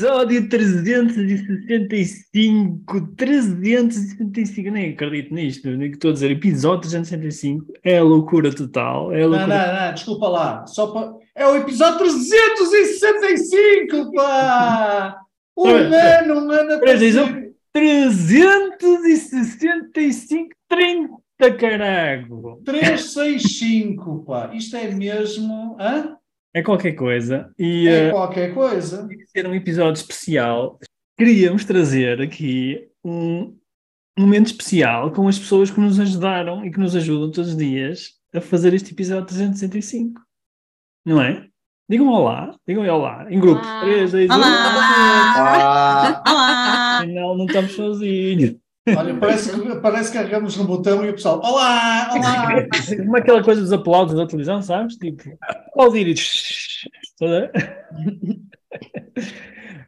Episódio 365, 365, nem acredito nisto, nem que estou a dizer, episódio 365 é a loucura total. É loucura... Não, não, não, desculpa lá. Só para... É o episódio 365, pá! Um ano, um ano a Espera, diz fazer. 365, 30 carago. 365, pá. Isto é mesmo. Hã? É qualquer coisa. E É eh, qualquer coisa. que ser um episódio especial. Queríamos trazer aqui um momento especial com as pessoas que nos ajudaram e que nos ajudam todos os dias a fazer este episódio 365. Não é? Digam olá, digam olá, em grupo. Olá. 3, 2, 1. Olá. Ah, Olá! Afinal, não estamos sozinhos. Olha, parece que, parece que carregamos no botão e o pessoal. Olá! Olá! Como aquela coisa dos aplausos da televisão, sabes? Tipo, aplaudir e.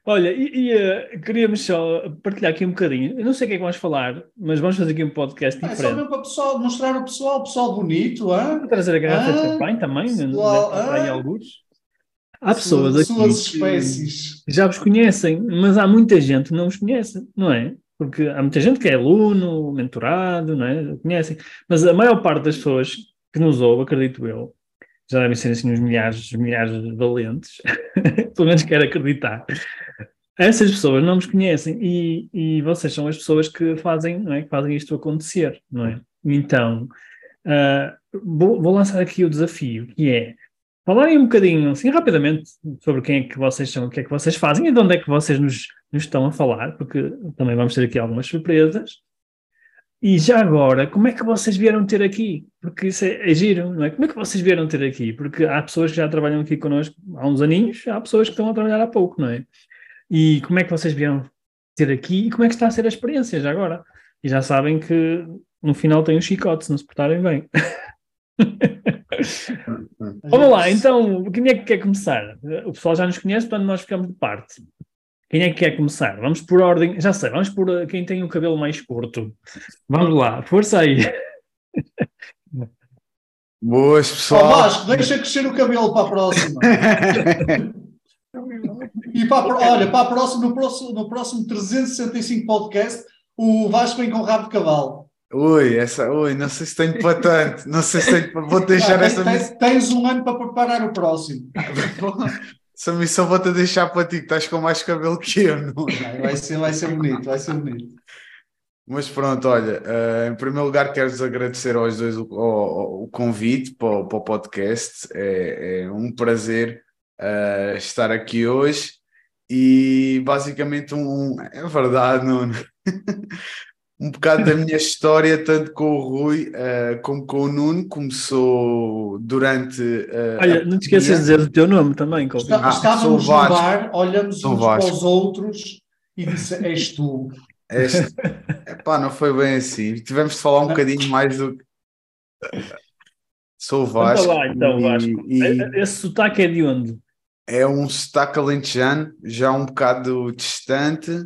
Olha, e, e, eh, queríamos só partilhar aqui um bocadinho. Eu não sei o que é que vamos falar, mas vamos fazer aqui um podcast É só diferente. mesmo para o pessoal, mostrar o pessoal, o pessoal bonito, hã? Vou trazer a garrafa de Ah, champanhe também, né? pessoal, ah. alguns. Há pessoas aqui Suas que espécies. já vos conhecem, mas há muita gente que não vos conhece, não é? Porque há muita gente que é aluno, mentorado, não é? Conhecem. Mas a maior parte das pessoas que nos ouve, acredito eu, já devem ser assim uns milhares, milhares de valentes, pelo menos quero acreditar. Essas pessoas não nos conhecem e, e vocês são as pessoas que fazem, não é? que fazem isto acontecer, não é? Então, ah, vou, vou lançar aqui o desafio, que é falarem um bocadinho, assim, rapidamente, sobre quem é que vocês são, o que é que vocês fazem e de onde é que vocês nos, nos estão a falar, porque também vamos ter aqui algumas surpresas. E já agora, como é que vocês vieram ter aqui? Porque isso é, é giro, não é? Como é que vocês vieram ter aqui? Porque há pessoas que já trabalham aqui connosco há uns aninhos, há pessoas que estão a trabalhar há pouco, não é? E como é que vocês vieram ter aqui e como é que está a ser a experiência já agora? E já sabem que no final tem um chicote, se não se portarem bem. Vamos lá, então, quem é que quer começar? O pessoal já nos conhece, portanto nós ficamos de parte. Quem é que quer começar? Vamos por ordem, já sei, vamos por uh, quem tem o cabelo mais curto. Vamos lá, força aí. boas, Ó pessoal. Vasco, deixa crescer o cabelo para a próxima. E para a, pro- olha, para a próxima, no próximo, no próximo 365 podcast, o Vasco vem com rabo de cavalo. Ui, essa, ui, não sei se tenho para tanto. Não sei se tenho para. Vou deixar Ah, essa tens, tens um ano para preparar o próximo. Essa missão vou-te deixar para ti, que estás com mais cabelo que eu. Não? é? Vai ser, vai ser bonito, vai ser bonito. Mas pronto, olha, eh, em primeiro lugar quero-vos agradecer aos dois o, o- o convite para o, para o podcast. É, é um prazer eh, estar aqui hoje e basicamente um, é verdade, Nuno, um bocado da minha história, tanto com o Rui eh, como com o Nuno, começou durante. eh, Olha, não te esqueças de dizer o teu nome também. Está- Ah, estávamos no Vasco. bar, olhamos Sou uns Vasco. para os outros e disse: És tu. Este, epá, não foi bem assim. Tivemos de falar um bocadinho mais do que. Sou Vasco. lá então, e- Vasco. e Esse sotaque é de onde? é um sotaque alentejano, já um bocado distante,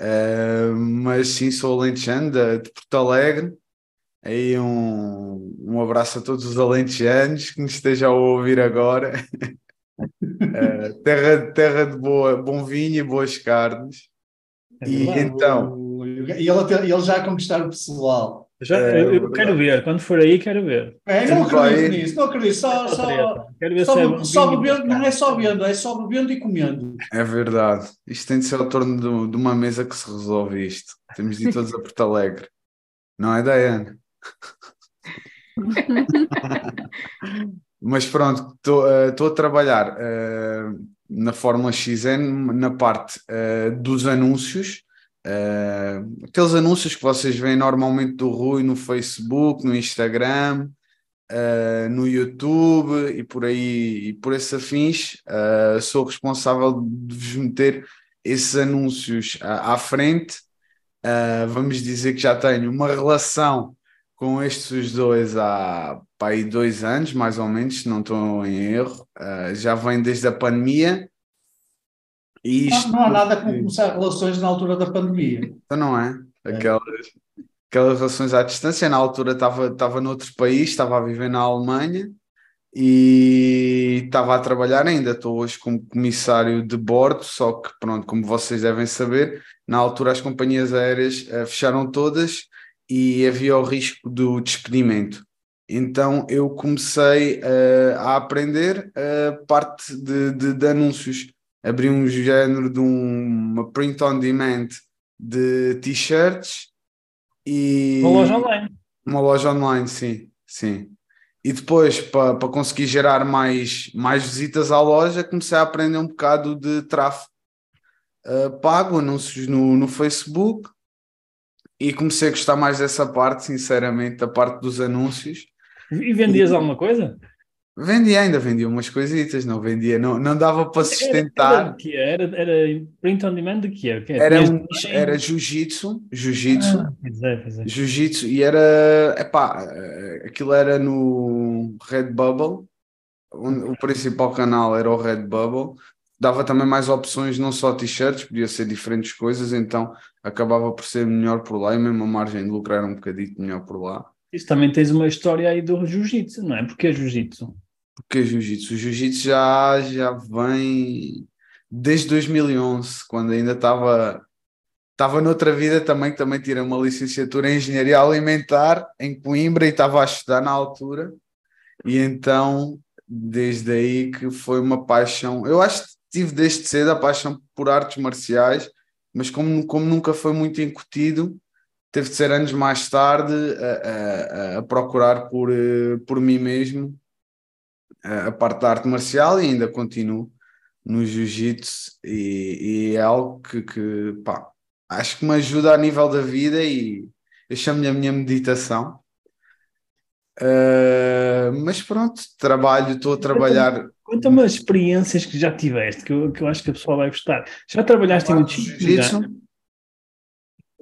eh, mas sim, sou alentejano de, de Porto Alegre. Aí um, um abraço a todos os alentejanos que nos estejam a ouvir agora. Eh, terra, terra de boa, bom vinho e boas carnes. É E então, E ele, ele já a conquistar o pessoal. Já, É, eu, eu verdade. quero ver, quando for aí, quero ver. É, não acredito nisso, não acredito. Só, Só. Quero ver só, se é só bebendo, não é só bebendo, é só bebendo e comendo. É verdade. Isto tem de ser ao torno de, de uma mesa que se resolve isto. Temos de ir todos a Porto Alegre. Não é, Daiane? Mas pronto, estou a trabalhar eh, na Fórmula XN na parte eh, dos anúncios. Eh, aqueles anúncios que vocês veem normalmente do Rui no Facebook, no Instagram, eh, no YouTube e por aí e por esses afins. eh, sou responsável de vos meter esses anúncios à, à frente Uh, vamos dizer que já tenho uma relação com estes dois há pá, dois anos, mais ou menos, se não estou em erro. Uh, já vem desde a pandemia. Isto... não, não há nada como começar relações na altura da pandemia. Então não é? Aquelas, é. aquelas relações à distância. Na altura estava, estava noutro país, estava a viver na Alemanha e estava a trabalhar ainda. Estou hoje como comissário de bordo, só que, pronto, como vocês devem saber, na altura as companhias aéreas uh, fecharam todas e havia o risco do despedimento. Então eu comecei uh, a aprender a uh, parte de, de, de, anúncios. Abri um género de um, uma print on demand de t-shirts e. Uma loja online. Uma loja online, sim, sim. E depois, para pa conseguir gerar mais, mais visitas à loja, comecei a aprender um bocado de tráfego uh, pago, anúncios no, no Facebook, e comecei a gostar mais dessa parte, sinceramente, da parte dos anúncios. E vendias alguma coisa? Vendia ainda, vendia umas coisitas, não vendia, não, não dava para sustentar. Era, era, era print on demand de que era? Era, um, era jiu-jitsu, jiu-jitsu, ah, é, jiu-jitsu, e era, epá, aquilo era no Redbubble, o principal canal era o Redbubble, dava também mais opções, não só t-shirts, podia ser diferentes coisas, então acabava por ser melhor por lá e mesmo a margem de lucro era um bocadinho melhor por lá. Isso também tens uma história aí do jiu-jitsu, não é? Porque é jiu-jitsu? Porque jiu-jitsu? O jiu-jitsu já, já vem desde 2011, quando ainda estava estava noutra vida também, também tirei uma licenciatura em Engenharia Alimentar em Coimbra e estava a estudar na altura. E então, desde aí que foi uma paixão. Eu acho que tive desde cedo a paixão por artes marciais, mas como, como nunca foi muito incutido, teve de ser anos mais tarde a, a, a procurar por, eh, por mim mesmo a parte da arte marcial e ainda continuo no jiu-jitsu e, e, é algo que, que pá, acho que me ajuda a nível da vida e eu chamo-lhe a minha meditação. Uh, mas pronto, trabalho, estou a trabalhar. Conta-me as experiências que já tiveste, que eu, que eu acho que a pessoa vai gostar. Já trabalhaste em jiu-jitsu?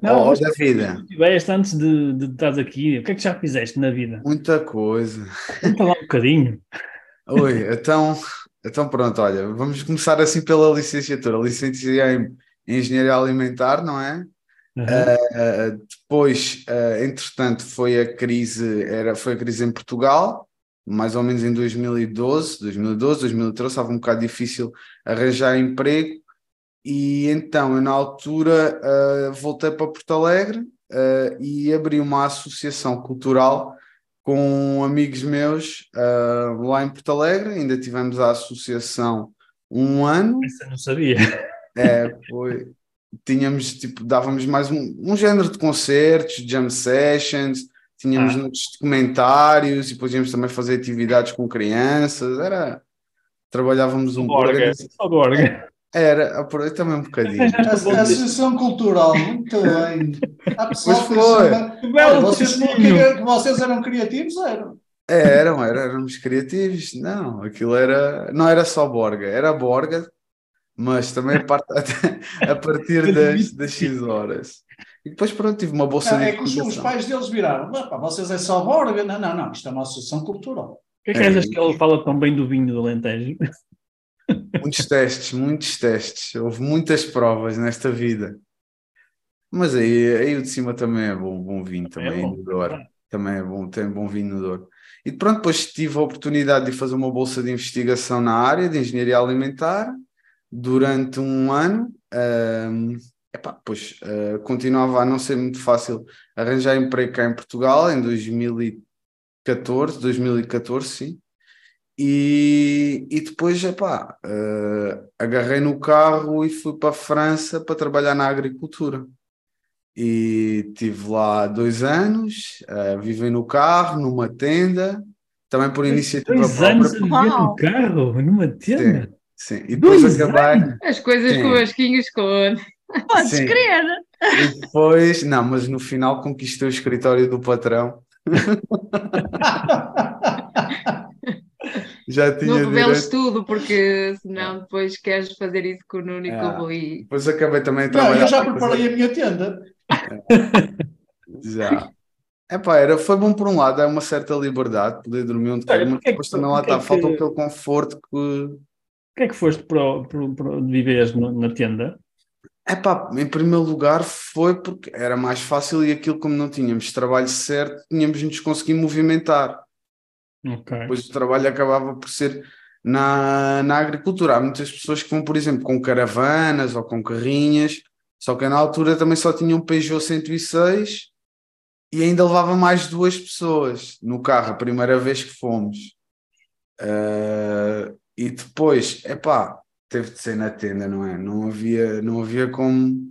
Não, oh, da vida. Tiveste antes de, de estar aqui, o que é que já fizeste na vida? Muita coisa. Conta lá um bocadinho. Oi, então, então pronto, olha, vamos começar assim pela licenciatura. Licenciei em Engenharia Alimentar, não é? Uhum. Uh, depois, uh, entretanto, foi a crise, era, foi a crise em Portugal, mais ou menos em 2012, 2012, 2013, estava um bocado difícil arranjar emprego, e então eu na altura uh, voltei para Porto Alegre e abri uma associação cultural com amigos meus uh, lá em Porto Alegre, ainda tivemos a associação um ano. Isso eu não sabia. É, foi. Tínhamos, tipo, dávamos mais um, um género de concertos, jam sessions, tínhamos ah. documentários e podíamos também fazer atividades com crianças, era... Trabalhávamos um... Borga, só borga. Era, aproveita também um bocadinho. A, a Associação Cultural, muito bem. Há pessoal que, Olha, vocês, que vocês eram criativos, eram. É, eram, eram, éramos criativos. Não, aquilo era. Não era só Borga, era Borga, mas também a, parte, a partir das, das X horas. E depois, pronto, tive uma bolsa de. É que os, os pais deles viraram: vocês é só Borga? Não, não, não, isto é uma associação cultural. O que é que achas que ele fala tão bem do vinho do Alentejo? Muitos testes, muitos testes. Houve muitas provas nesta vida. Mas aí, aí o de cima também é bom, bom vinho, também é, bom. Douro. Também é bom, tem bom vinho no Douro. E pronto, depois tive a oportunidade de fazer uma bolsa de investigação na área de engenharia alimentar durante um ano. Um, epá, pois uh, continuava a não ser muito fácil arranjar emprego cá em Portugal em 2014, 2014, sim. E, e depois, epá, uh, agarrei no carro e fui para a França para trabalhar na agricultura. E tive lá dois anos, uh, vivi no carro, numa tenda, também por iniciativa dois própria. Dois anos a viver no carro, numa tenda? Sim, sim. e depois dois acabei... Anos? As coisas sim. com Vasquinhos com... Podes sim. crer! E depois, não, mas no final conquistei o escritório do patrão. já tinha Não reveles direito... tudo, porque senão depois queres fazer isso com o Nuno e com o Rui. Depois acabei também a trabalhar. Não, eu já preparei a minha tenda. Já. Epá, era, foi bom por um lado, é uma certa liberdade poder dormir onde quer, mas depois também lá está, falta aquele conforto que. O que é que foste para, para, para viver na tenda? Epá, em primeiro lugar foi porque era mais fácil e aquilo como não tínhamos trabalho certo, tínhamos de nos conseguir movimentar. Okay. Depois o trabalho acabava por ser na, na agricultura. Há muitas pessoas que vão, por exemplo, com caravanas ou com carrinhas, só que na altura também só tinham um Peugeot 106 e ainda levava mais duas pessoas no carro, a primeira vez que fomos. Uh, e depois, epá, teve de ser na tenda, não é? Não havia, não havia como.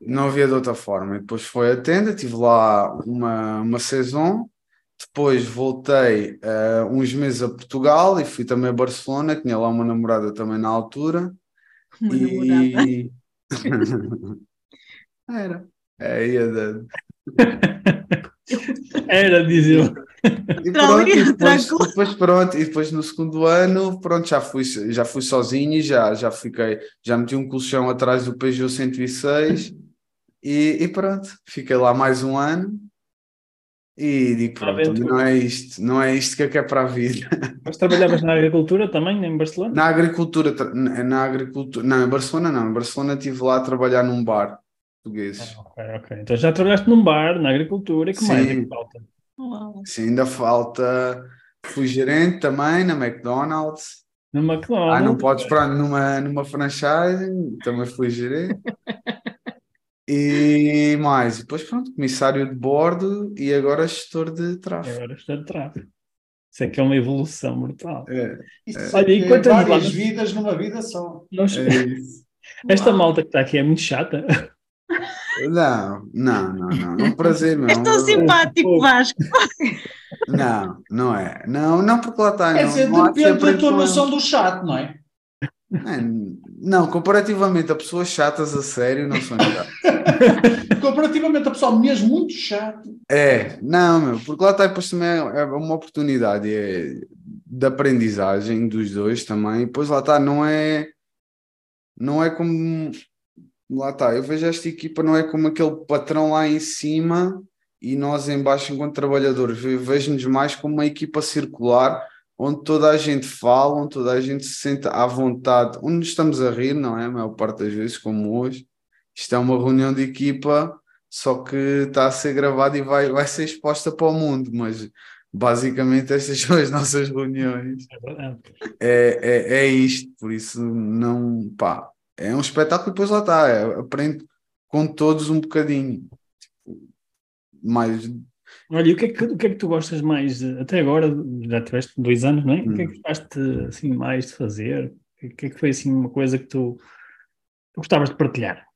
Não havia de outra forma. E depois foi a tenda, tive lá uma, uma saison. Depois voltei uh, uns meses a Portugal e fui também a Barcelona. Tinha lá uma namorada também na altura. Uma e... namorada. Era. É, ia de... Era, dizia e pronto, e depois, depois, pronto, e depois no segundo ano, pronto, já fui, já fui sozinho e já, já fiquei, já meti um colchão atrás do Peugeot 106 e, e pronto, fiquei lá mais um ano e digo, pronto, não é isto, não é isto que é que é para a vida. Mas trabalhavas na agricultura também, em Barcelona? Na agricultura, na agricultura, não, em Barcelona não, em Barcelona estive lá a trabalhar num bar português. Ah, ok, ok. Então já trabalhaste num bar, na agricultura, e que Sim. mais é que falta? Sim, ainda falta. Fui gerente também na McDonald's. No McDonald's. Ah, não podes para numa, numa franchising, também fui gerente. e mais, depois pronto, comissário de bordo e agora gestor de tráfego. Agora gestor de tráfego. Isso é que é uma evolução brutal. É, é. Olha, e quantas várias vidas numa vida só. Nós... É Esta malta que está aqui é muito chata. Não, não, não, não. É um prazer, meu. És tão simpático, Vasco. Não, não é. Não, não porque lá está. Dizer, não depende da tua noção do chato, não é? Não, comparativamente a pessoas chatas a sério, não são chatas. comparativamente a pessoal mesmo muito chato. É, não, meu, porque lá está, depois também é, é uma oportunidade é, de aprendizagem dos dois também. E depois lá está, não é. Não é como lá está, eu vejo esta equipa não é como aquele patrão lá em cima e nós embaixo enquanto trabalhadores, vejo-nos mais como uma equipa circular onde toda a gente fala, onde toda a gente se sente à vontade, onde estamos a rir, não é? A maior parte das vezes, como hoje. Isto é uma reunião de equipa, só que está a ser gravada e vai, vai ser exposta para o mundo, mas basicamente estas são as nossas reuniões. É, é, é, é isto, por isso não, pá, é um espetáculo e depois lá está, é, aprende com todos um bocadinho. Mais. Olha, e o que, é que, o que é que tu gostas mais, até agora, já tiveste dois anos, não é? Hum. O que é que hum. gostaste assim, mais de fazer? O que é que foi assim uma coisa que tu, tu gostavas de partilhar?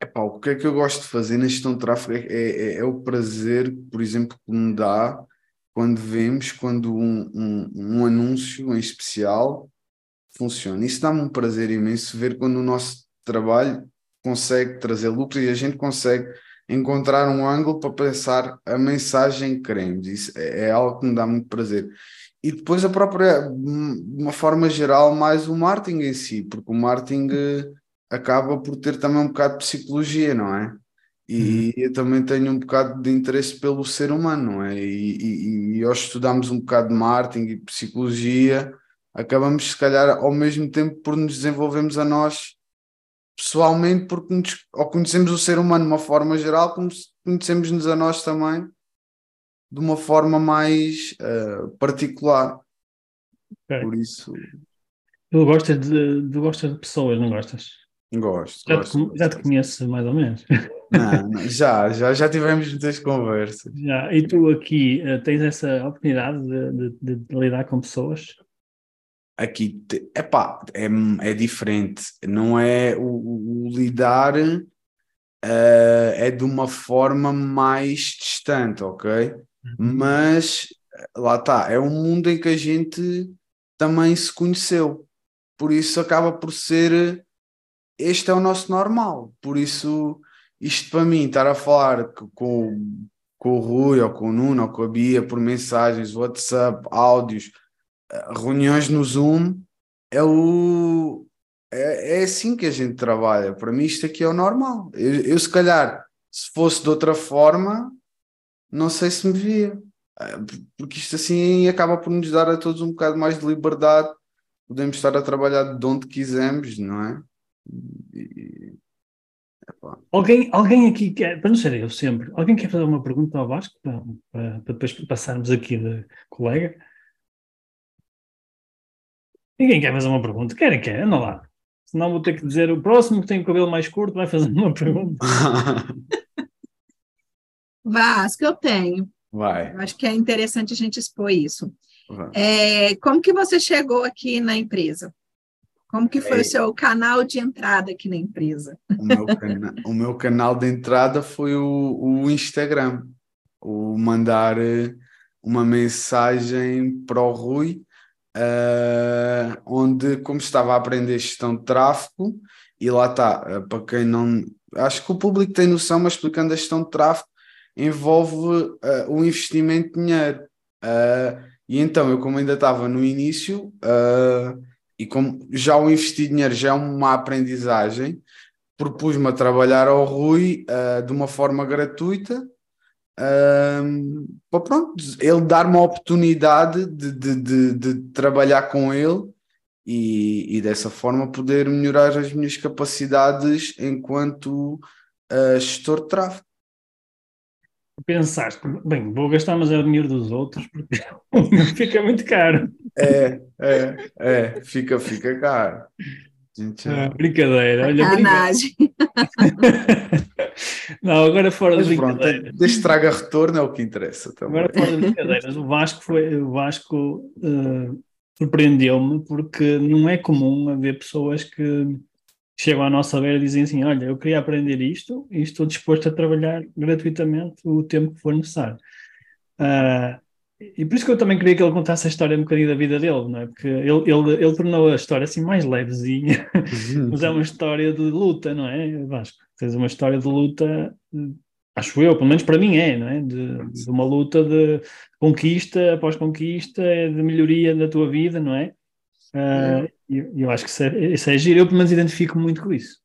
Epá, o que é que eu gosto de fazer na gestão de tráfego é, é, é o prazer, por exemplo, que me dá quando vemos quando um, um, um anúncio em especial funciona. Isso dá-me um prazer imenso ver quando o nosso trabalho consegue trazer lucros e a gente consegue encontrar um ângulo para pensar a mensagem que queremos. Isso é, é algo que me dá muito prazer. E depois a própria, de uma forma geral, mais o marketing em si, porque o marketing eh, acaba por ter também um bocado de psicologia, não é? E uhum. eu também tenho um bocado de interesse pelo ser humano, não é? E, e, e estudamos um bocado de marketing e psicologia acabamos, se calhar, ao mesmo tempo por nos desenvolvermos a nós pessoalmente, porque nos, ou conhecemos o ser humano de uma forma geral, como conhecemos-nos a nós também de uma forma mais uh, particular. Okay. Por isso. Tu gostas de, tu gostas de pessoas, não gostas? Gosto. Já, gosto, te, já te conheço mais ou menos. Não, não, já, já, já tivemos muitas conversas. Já. E tu aqui uh, tens essa oportunidade de, de, de, lidar com pessoas? Aqui epá, é, é diferente, não é o, o lidar uh, é de uma forma mais distante, ok? Uhum. Mas lá está, é um mundo em que a gente também se conheceu, por isso acaba por ser este é o nosso normal, por isso isto para mim, estar a falar com, com o Rui ou com o Nuno ou com a Bia por mensagens, WhatsApp, áudios reuniões no Zoom é o é, é assim que a gente trabalha. Para mim, isto aqui é o normal. Eu, eu, se calhar, se fosse de outra forma, não sei se me via. Ah, porque isto assim acaba por nos dar a todos um bocado mais de liberdade. Podemos estar a trabalhar de onde quisermos, não é? E, alguém, alguém aqui quer, para não ser eu sempre, alguém quer fazer uma pergunta ao Vasco para, para, para depois passarmos aqui de colega? Ninguém quer fazer uma pergunta. Querem, quer, anda lá. Senão vou ter que dizer o próximo que tem o cabelo mais curto vai fazer uma pergunta. Vasco, eu tenho. Vai. Eu acho que é interessante a gente expor isso. É, como que você chegou aqui na empresa? Como que foi é. o seu canal de entrada aqui na empresa? O meu, cana o meu canal de entrada foi o, o Instagram. O mandar eh, uma mensagem para o Rui uh, onde, como estava a aprender gestão de tráfego, e lá está, uh, para quem não. Acho que o público tem noção, mas explicando a gestão de tráfego, envolve uh, o investimento de dinheiro. e então, eu, como ainda estava no início, e como já o investir dinheiro já é uma aprendizagem, propus-me a trabalhar ao Rui de uma forma gratuita um, pronto, ele dar-me a oportunidade de, de, de, de, trabalhar com ele e, e, dessa forma poder melhorar as minhas capacidades enquanto uh, gestor de tráfego. Pensaste, bem, vou gastar mais o dinheiro dos outros porque fica muito caro. É, é, é, fica, fica caro. Gente, ah, brincadeira, olha, Sacanagem. Não, agora fora Mas de brincadeira. Pronto, desde traga retorno é o que interessa. Também. Agora fora de brincadeiras, o Vasco foi, o Vasco uh, surpreendeu-me porque não é comum haver pessoas que chegam à nossa beira e dizem assim: Olha, eu queria aprender isto e estou disposto a trabalhar gratuitamente o tempo que for necessário. Uh, e por isso que eu também queria que ele contasse a história um bocadinho da vida dele, não é? Porque ele, ele, ele tornou a história assim mais levezinha, mas é uma história de luta, não é, Vasco? Tens uma história de luta, acho eu, pelo menos para mim é, não é? De, de uma luta de conquista após conquista, de melhoria da tua vida, não é? Uh, eu, eu acho que isso é, isso é giro, eu pelo menos identifico muito com isso.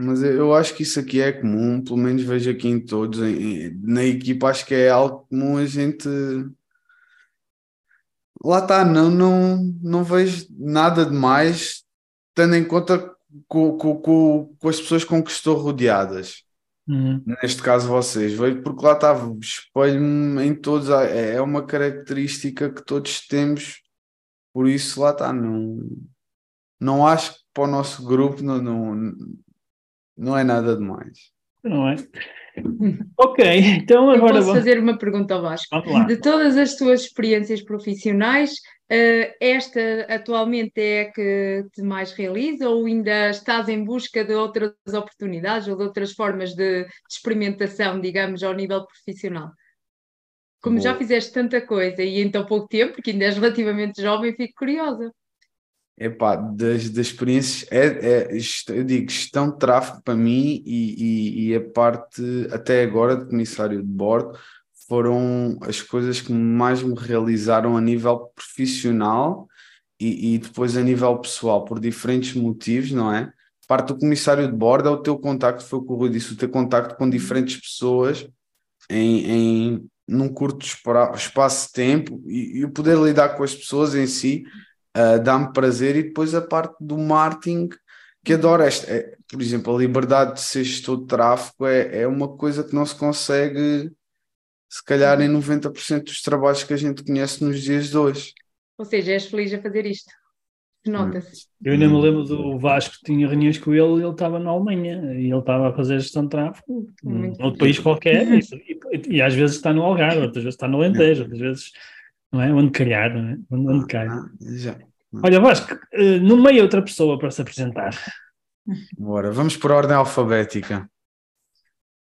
Mas eu acho que isso aqui é comum, pelo menos vejo aqui em todos, em, na equipa, acho que é algo comum a gente. Lá está, não, não, não vejo nada de mais, tendo em conta com, com, com, com as pessoas com que estou rodeadas. Uhum. Neste caso, vocês, vejo porque lá está, espelho-me em todos, é, é uma característica que todos temos, por isso lá está, não, não acho que para o nosso grupo não, não não é nada demais. Não é? ok, então agora. Eu posso fazer uma pergunta ao Vasco. De todas as tuas experiências profissionais, uh, esta atualmente é a que te mais realiza ou ainda estás em busca de outras oportunidades ou de outras formas de, de experimentação, digamos, ao nível profissional? Como Boa. já fizeste tanta coisa e em tão pouco tempo, porque ainda és relativamente jovem, fico curiosa. Epá, das, das experiências, é, é, eu digo, gestão de tráfego para mim e, e, e, a parte, até agora, de comissário de bordo, foram as coisas que mais me realizaram a nível profissional e, e depois a nível pessoal, por diferentes motivos, não é? Parte do comissário de bordo é o teu contacto, foi o que o Rui disse, o teu contacto com diferentes pessoas em, em num curto espaço de tempo e, o poder lidar com as pessoas em si uh, dá-me prazer e depois a parte do marketing que adoro esta, é, por exemplo, a liberdade de ser gestor de tráfego é, é uma coisa que não se consegue se calhar em 90% dos trabalhos que a gente conhece nos dias de hoje. Ou seja, és feliz a fazer isto. Nota-se. Eu ainda me lembro do Vasco, tinha reuniões com ele e ele estava na Alemanha e ele estava a fazer gestão de tráfego num outro país qualquer e, e, e, às vezes está no Algarve, outras vezes está no Alentejo, outras vezes não é? Onde calhar, não é? Onde, onde cai. Ah, já. Olha, Vasco, uh, no meio outra pessoa para se apresentar. Bora, vamos por ordem alfabética.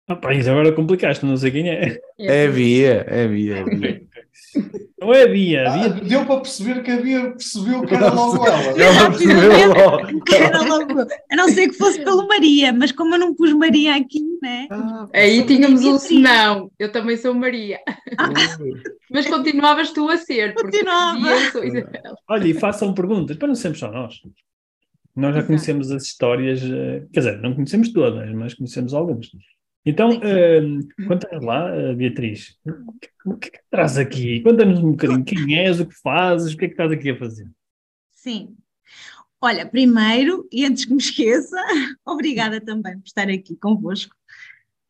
Ah, pá, isso agora complicaste, não sei quem é. É Bia, é Bia. É Bia. Não é Bia. Ah, Bia... Deu para perceber que a Bia percebeu que era logo ela. Ela percebeu logo. Era logo. A não ser que fosse pelo Maria, mas como eu não pus Maria aqui, né? Ah, Aí tínhamos um senão. Eu também sou Maria. Ah. mas continuavas tu a ser. Continuava. Olha, e façam perguntas, para não sermos só nós. Nós já conhecemos as histórias, eh, quer dizer, não conhecemos todas, mas conhecemos algumas. Então, uh, conta-nos lá, uh, Beatriz, o que é que traz aqui? Conta-nos um bocadinho quem és, o que fazes, o que é que estás aqui a fazer? Sim. Olha, primeiro, e antes que me esqueça, obrigada também por estar aqui convosco.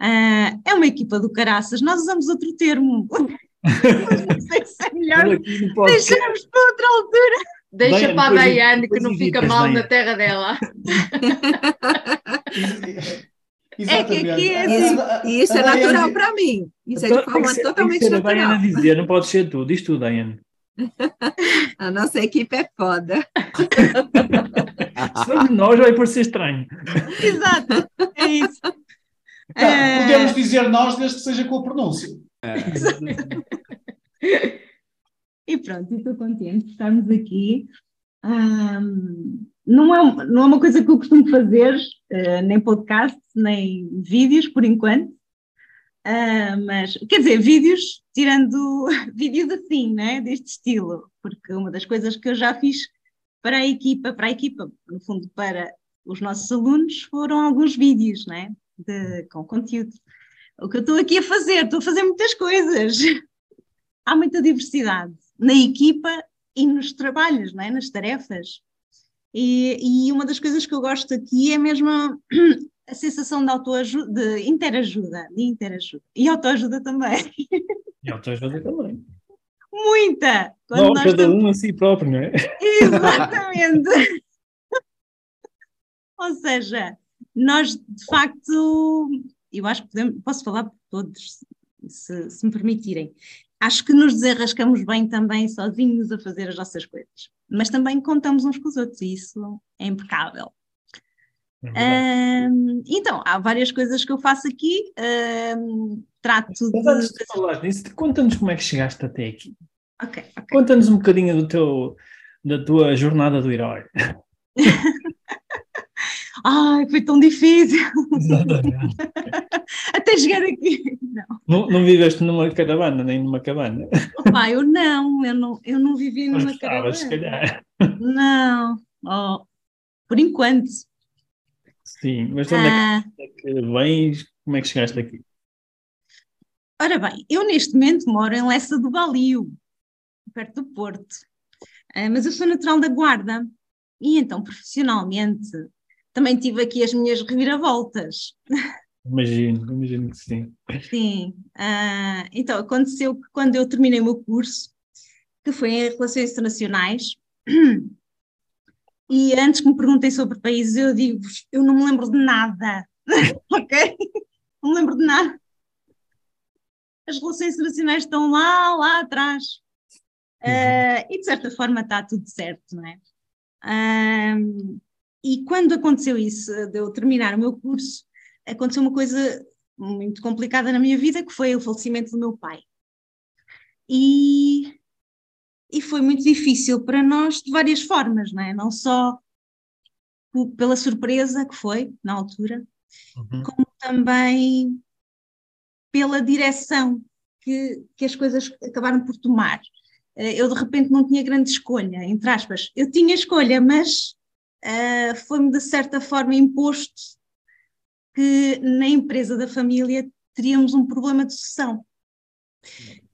Uh, é uma equipa do caraças, nós usamos outro termo. não sei se é melhor. Deixamos para outra altura. Deixa para a Daiane que não fica mal na terra dela. Exatamente. É que, é, isso é natural para mim. Isso é de forma ser, totalmente ser natural. A dizer, não pode ser tu, diz tu, Daiane. a nossa equipe é foda. Se nós, vai parecer estranho. Exato, é isso. Tá, é... Podemos dizer nós, desde que seja com a pronúncia. É. e pronto, estou contente de estarmos aqui. Um, não, é, não é uma coisa que eu costumo fazer, uh, nem podcast, nem vídeos, por enquanto. Uh, mas, quer dizer, vídeos, tirando vídeos assim, né, deste estilo, porque uma das coisas que eu já fiz para a equipa, para a equipa, no fundo, para os nossos alunos, foram alguns vídeos, né, de, com conteúdo. O que eu estou aqui a fazer, estou a fazer muitas coisas. Há muita diversidade na equipa e nos trabalhos, não é? nas tarefas. E, e uma das coisas que eu gosto aqui é mesmo a, sensação de autoajuda, de interajuda, de interajuda. E autoajuda também. E autoajuda também. Muita! Quando não, cada um a si próprio, não é? Exatamente! Ou seja, nós de facto, eu acho que podemos, posso falar por todos, se, se me permitirem acho que nos desenrascamos bem também sozinhos a fazer as nossas coisas. Mas também contamos uns com os outros e isso é impecável. É então, há várias coisas que eu faço aqui. trato Mas antes de, de falar disso, conta-nos como é que chegaste até aqui. Ok, ok. Conta-nos um bocadinho do teu, da tua jornada do herói. Ai, foi tão difícil. Até chegar aqui. Não. não. Não, viveste numa caravana, nem numa cabana? Pai, eu não, eu não, eu não vivi numa Mas caravana. se calhar. Não, oh, por enquanto. Sim, mas onde ah. é, que, é que vens? Como é que chegaste aqui? Ora bem, eu neste momento moro em Lessa do Balio, perto do Porto. Uh, mas eu sou natural da Guarda. E então, profissionalmente, também tive aqui as minhas reviravoltas. Imagino, imagino que sim. Sim. Uh, então, aconteceu que quando eu terminei o meu curso, que foi em Relações Internacionais, e antes que me perguntem sobre países, eu digo-vos, eu não me lembro de nada, ok? Não me lembro de nada. As relações internacionais estão lá, lá atrás. Uh, e de certa forma está tudo certo, não é? Uh, e quando aconteceu isso, de eu terminar o meu curso, aconteceu uma coisa muito complicada na minha vida, que foi o falecimento do meu pai. E, e foi muito difícil para nós de várias formas, não é? Não só pela surpresa que foi na altura, uhum. como também pela direção que, que as coisas acabaram por tomar. Eh, eu de repente não tinha grande escolha, entre aspas. Eu tinha escolha, mas uh, foi-me de certa forma imposto que na empresa da família teríamos um problema de sucessão.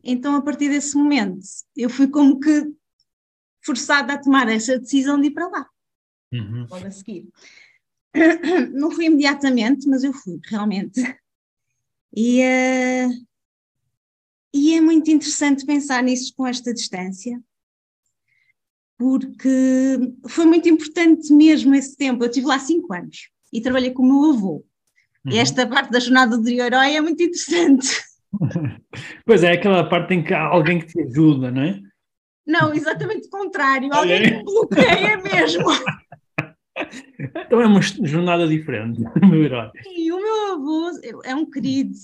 Então, a partir desse momento, eu fui como que forçada a tomar essa decisão de ir para lá. Uhum. Logo a seguir. Não fui imediatamente, mas eu fui, realmente. E, uh, e é muito interessante pensar nisso com esta distância, porque foi muito importante mesmo esse tempo. Eu estive lá cinco anos e trabalhei com o meu avô. Uhum. E esta parte da jornada do herói é muito interessante. Pois é, aquela parte em que há alguém que te ajuda, não é? Não, exatamente o contrário. Alguém que bloqueia mesmo. Então é uma jornada diferente, o meu herói. E o meu avô é um querido.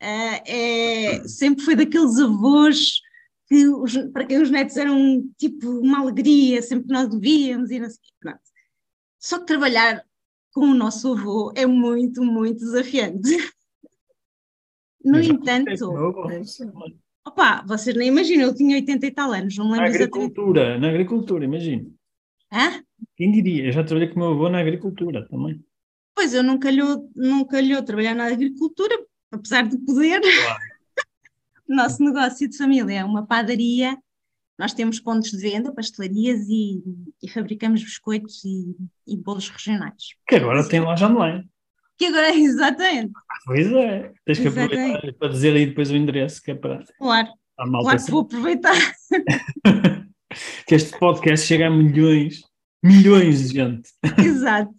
É, é, sempre foi daqueles avós que os, para quem os netos eram tipo uma alegria, sempre que nós devíamos e não sei Pronto. Só que trabalhar com o nosso avô é muito, muito desafiante. No entanto, opa, vocês nem imaginam, eu tinha 80 e tal anos, não me lembro Na agricultura, na agricultura, imagino. Hã? Quem diria? Eu já trabalhei com o meu avô na agricultura também. Pois, eu não calhou, não calhou trabalhar na agricultura, apesar de poder. Claro. o nosso negócio de família é uma padaria, nós temos pontos de venda, pastelarias e, e fabricamos biscoitos e, e, bolos regionais. Que agora tem loja online. Que agora, exatamente. Pois é, tens que exatamente. aproveitar para dizer aí depois o endereço que é para. Claro, claro que vou aproveitar. que este podcast chega a milhões, milhões de gente. Exato.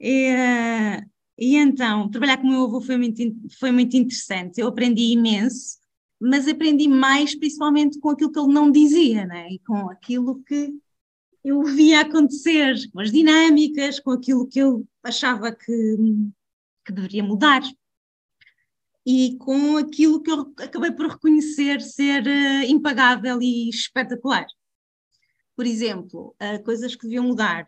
E, eh, e então, trabalhar com o meu avô foi muito, foi muito interessante. Eu aprendi imenso, mas aprendi mais principalmente com aquilo que ele não dizia, né? e com aquilo que eu via acontecer, com as dinâmicas, com aquilo que eu achava que, que deveria mudar. E com aquilo que eu acabei por reconhecer ser uh, impagável e espetacular. Por exemplo, uh, coisas que deviam mudar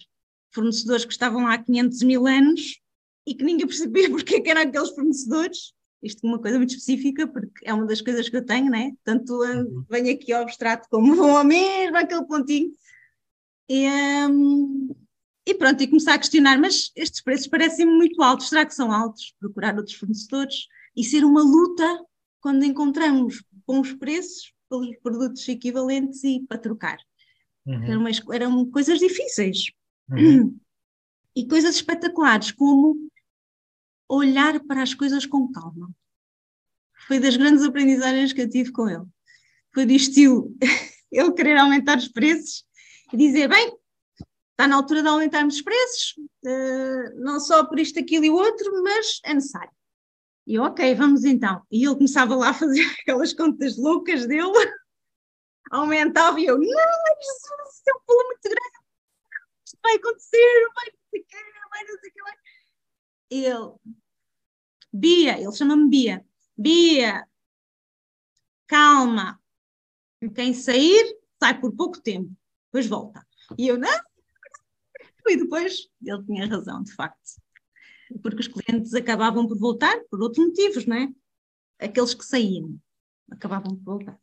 fornecedores que estavam lá há 500 mil anos e que ninguém percebia porque que eram aqueles fornecedores. Isto é uma coisa muito específica, porque é uma das coisas que eu tenho, né? Tanto uhum. venho aqui ao abstrato como vou ao mesmo, aquele pontinho. E, um, e pronto, e começar a questionar, mas estes preços parecem-me muito altos, será que são altos? Procurar outros fornecedores e ser uma luta quando encontramos bons preços pelos produtos equivalentes e para trocar. Uhum. Eram, eram coisas difíceis. Uhum. E coisas espetaculares, como olhar para as coisas com calma. Foi das grandes aprendizagens que eu tive com ele. Foi do estilo, ele querer aumentar os preços e dizer, bem, está na altura de aumentarmos os preços, uh, não só por isto, aquilo e o outro, mas é necessário. E eu, ok, vamos então. E ele começava lá a fazer aquelas contas loucas dele, aumentava e eu, não, Jesus, é um pulo muito grande isto vai acontecer, não vai não vai não sei o que vai. Ele, Bia, ele chama-me Bia, Bia, calma, quem sair, sai por pouco tempo, depois volta. E eu, não, e depois ele tinha razão, de facto. Porque os clientes acabavam por voltar por outros motivos, não é? Aqueles que saíam acabavam por voltar.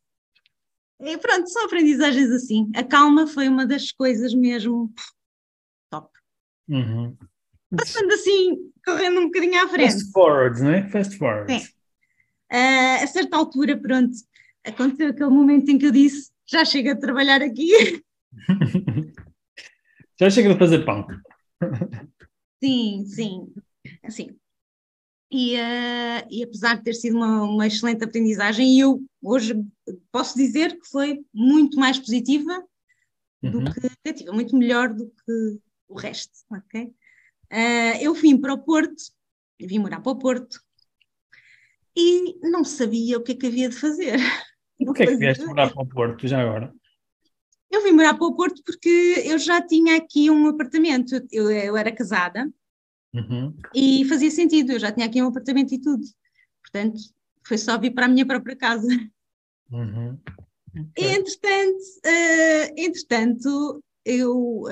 E pronto, são aprendizagens assim. A calma foi uma das coisas mesmo top. Uhum. Passando assim, correndo um bocadinho à frente. Fast forward, não é? Fast forward. Uh, a certa altura, pronto, aconteceu aquele momento em que eu disse: já chega de trabalhar aqui. já chega de fazer pão. sim, sim. Assim. E, uh, e apesar de ter sido uma, uma excelente aprendizagem, eu hoje posso dizer que foi muito mais positiva do uhum. que negativa, muito melhor do que o resto, ok? Uh, eu vim para o Porto, vim morar para o Porto e não sabia o que é que havia de fazer. O que é que vieste morar para o Porto já agora? Eu vim morar para o Porto porque eu já tinha aqui um apartamento, eu, eu era casada uhum. e fazia sentido, eu já tinha aqui um apartamento e tudo. Portanto, foi só vir para a minha própria casa. Uhum. Okay. Entretanto, uh, entretanto, eu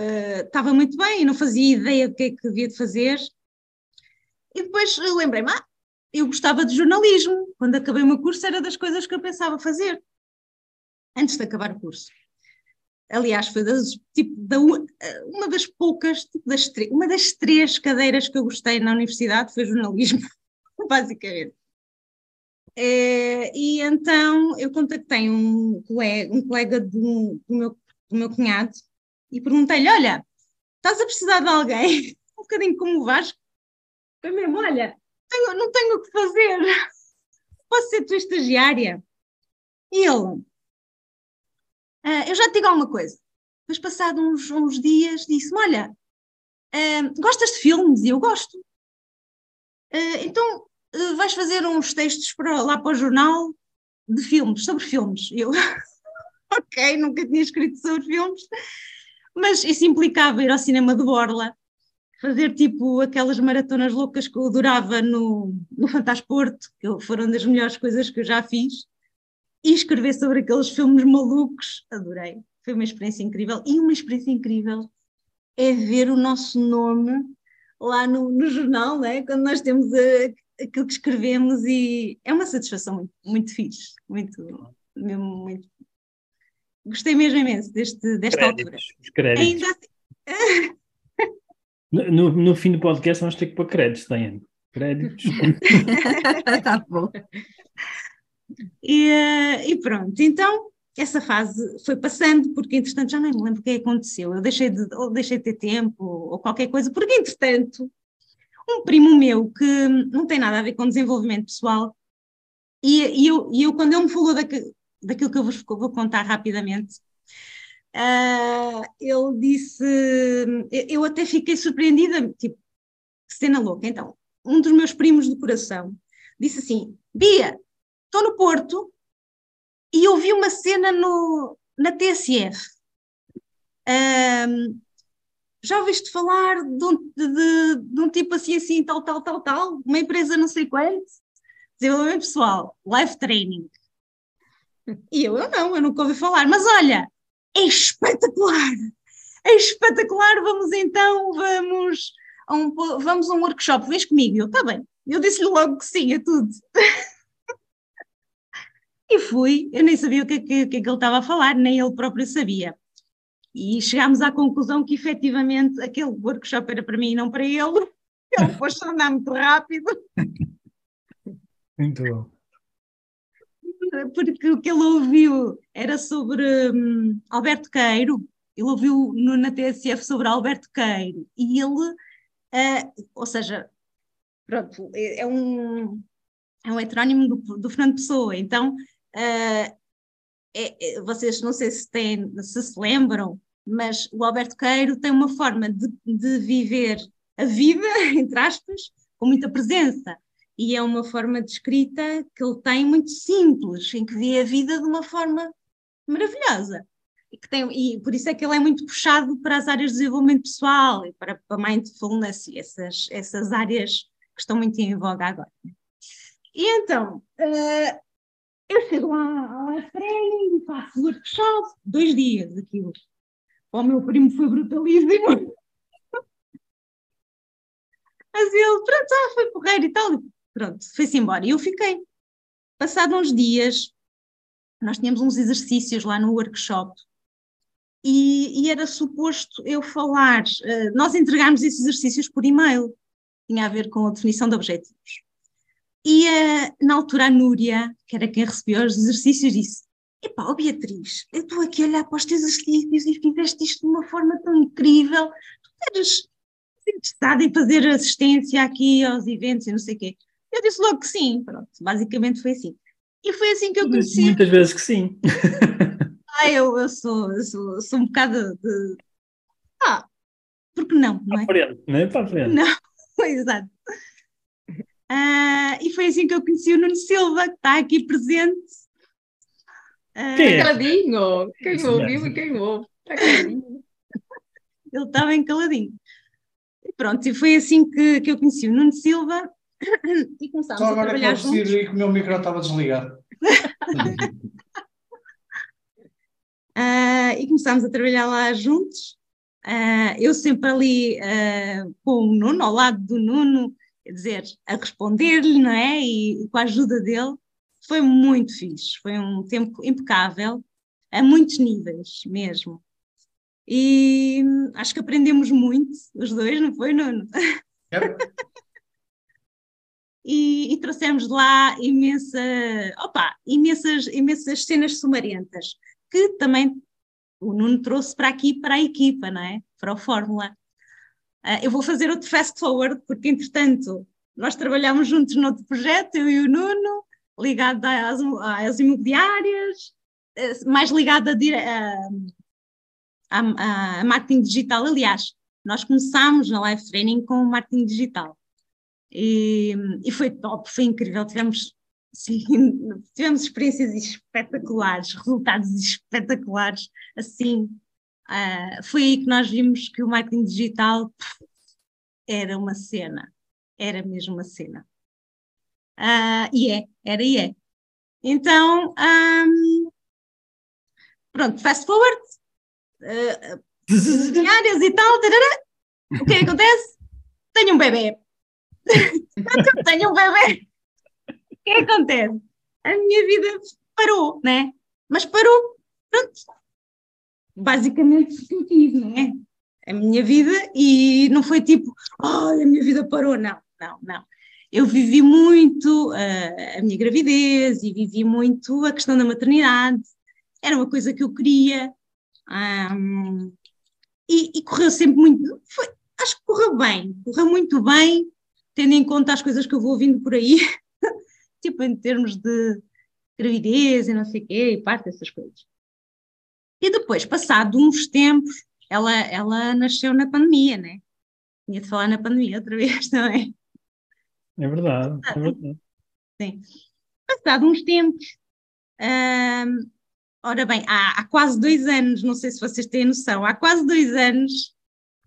estava uh, muito bem não fazia ideia do que é que havia de fazer. E depois lembrei-me, ah, eu gostava de jornalismo. Quando acabei o meu curso, era das coisas que eu pensava fazer, antes de acabar o curso. Aliás, foi das, tipo, da, uma das poucas, tipo, das, uma das três cadeiras que eu gostei na universidade foi jornalismo, basicamente. É, e então eu contactei um colega, um colega do, do, meu, do meu cunhado, e perguntei-lhe: Olha, estás a precisar de alguém? Um bocadinho como o Vasco. Foi mesmo: Olha, tenho, não tenho o que fazer. Posso ser tua estagiária? E ele: ah, Eu já te digo alguma coisa. Depois, passado uns, uns dias, disse-me: Olha, uh, gostas de filmes? E eu gosto. Uh, então, vais fazer uns textos para, lá para o jornal de filmes, sobre filmes. Eu, ok, nunca tinha escrito sobre filmes. Mas isso implicava ir ao cinema de Borla, fazer tipo aquelas maratonas loucas que eu adorava no, no Fantasporto, que foram das melhores coisas que eu já fiz. E escrever sobre aqueles filmes malucos, adorei. Foi uma experiência incrível. E uma experiência incrível é ver o nosso nome lá no, no jornal, né? quando nós temos a, aquilo que escrevemos, e é uma satisfação muito, muito fixe, muito, mesmo muito. Gostei mesmo imenso deste, desta créditos, altura. Os créditos. Ainda assim... no, no fim do podcast vamos ter que pôr créditos, Daiane. Créditos. tá bom. E, eh, e, pronto, então essa fase foi passando, porque entretanto já nem me lembro o que aconteceu. Eu deixei de, ou deixei de ter tempo ou qualquer coisa, porque entretanto, um primo meu que não tem nada a ver com desenvolvimento pessoal, e, e eu, e eu, quando ele me falou daquilo que eu vos vou contar rapidamente, uh, ele disse, eu até fiquei surpreendida, tipo, cena louca. Então, um dos meus primos do coração disse assim: Bia, estou no Porto e ouvi uma cena no, na TSF. Um, já ouviste falar de um, de, de, um, tipo assim, assim, tal, tal, tal, tal? Uma empresa não sei quanto? Desenvolvimento pessoal, live training. E eu, eu não, eu nunca ouvi falar. Mas olha, é espetacular! É espetacular! Vamos então, vamos a um, vamos a um workshop, vens comigo? Eu, está bem. Eu disse-lhe logo que sim, a tudo. e fui, eu nem sabia o que, que, que, é que ele estava a falar, nem ele próprio sabia. E chegámos à conclusão que efetivamente aquele workshop era para mim e não para ele. Ele pôs a andar muito rápido. Muito bom. Porque o que ele ouviu era sobre hum, Alberto Queiro, ele ouviu no, na TSF sobre Alberto Queiro e ele Uh, ou seja, pronto, é, é um, é um heterónimo do, do Fernando Pessoa, então uh, é, é, vocês não sei se, têm, se se lembram, mas o Alberto Queiro tem uma forma de, de viver a vida, entre aspas, com muita presença. E é uma forma de escrita que ele tem muito simples, em que vê a vida de uma forma maravilhosa e, que tem, e por isso é que ele é muito puxado para as áreas de desenvolvimento pessoal e para, para mindfulness e essas, essas áreas que estão muito em voga agora. E então, uh, eu chego lá ao training e faço workshop, dois dias aquilo. O meu primo foi brutalíssimo. Mas ele, pronto, ah, foi porreiro e tal. Pronto, foi-se embora. E eu fiquei. Passado uns dias, nós tínhamos uns exercícios lá no workshop e, e era suposto eu falar, uh, nós entregámos esses exercícios por e-mail, tinha a ver com a definição de objetivos. E uh, na altura a Núria, que era quem recebeu os exercícios, disse: Epá, oh Beatriz, eu estou aqui a olhar para os teus exercícios e fizeste isto de uma forma tão incrível, tu eres interessada em fazer assistência aqui aos eventos e não sei o quê. Eu disse logo que sim, pronto, basicamente foi assim. E foi assim que eu conheci. Muitas vezes que sim. Ah, eu, eu, sou, eu sou, sou um bocado de. Ah, porque não? Não é? Para frente, não é? Para frente. Não, exato. Uh, e foi assim que eu conheci o Nuno Silva, que está aqui presente. Uh, quem é? Caladinho, quem ouviu e quem ouve. Está caladinho. Ele está bem caladinho. E pronto, e foi assim que, que eu conheci o Nuno Silva e começámos Só a trabalhar juntos. Só agora que eu que o meu micro estava desligado. uh, e começámos a trabalhar lá juntos. Uh, eu sempre ali uh, com o Nuno, ao lado do Nuno, quer dizer, a responder-lhe, não é? E, e, com a ajuda dele. Foi muito fixe, foi um tempo impecável, a muitos níveis mesmo. E hum, acho que aprendemos muito, os dois, não foi, Nuno? e, e trouxemos lá imensa, opa, imensas, imensas cenas sumarentas que também o Nuno trouxe para aqui, para a equipa, não é? Para o Fórmula. Uh, eu vou fazer outro fast forward, porque entretanto nós trabalhamos juntos noutro projeto, eu e o Nuno, ligado às, às imobiliárias, uh, mais ligado a, a, a, marketing digital. Aliás, nós começámos na live training com o marketing digital. E, e foi top, foi incrível. Tivemos Sim, tivemos experiências espetaculares, resultados espetaculares. Assim, uh, foi aí que nós vimos que o marketing digital pff, era uma cena, era mesmo uma cena. Uh, e é, era e é. Então, um, pronto, fast forward, uh, e tal, tarara, o que é acontece? Tenho um bebê. Tenho um bebê. O que é que acontece? A minha vida parou, né? Mas parou, pronto. Basicamente o que eu não é? A minha vida e não foi tipo, oh, a minha vida parou, não, não, não eu vivi muito uh, a minha gravidez e vivi muito a questão da maternidade, era uma coisa que eu queria, um, e, e, correu sempre muito, foi, acho que correu bem, correu muito bem, tendo em conta as coisas que eu vou ouvindo por aí, tipo em termos de gravidez e não sei o quê, e parte dessas coisas. E depois, passado uns tempos, ela, ela nasceu na pandemia, né? Tinha de falar na pandemia outra vez também. É verdade, é verdade. Sim. Passado uns tempos, hum, ora bem, há, há, quase dois anos, não sei se vocês têm noção, há quase dois anos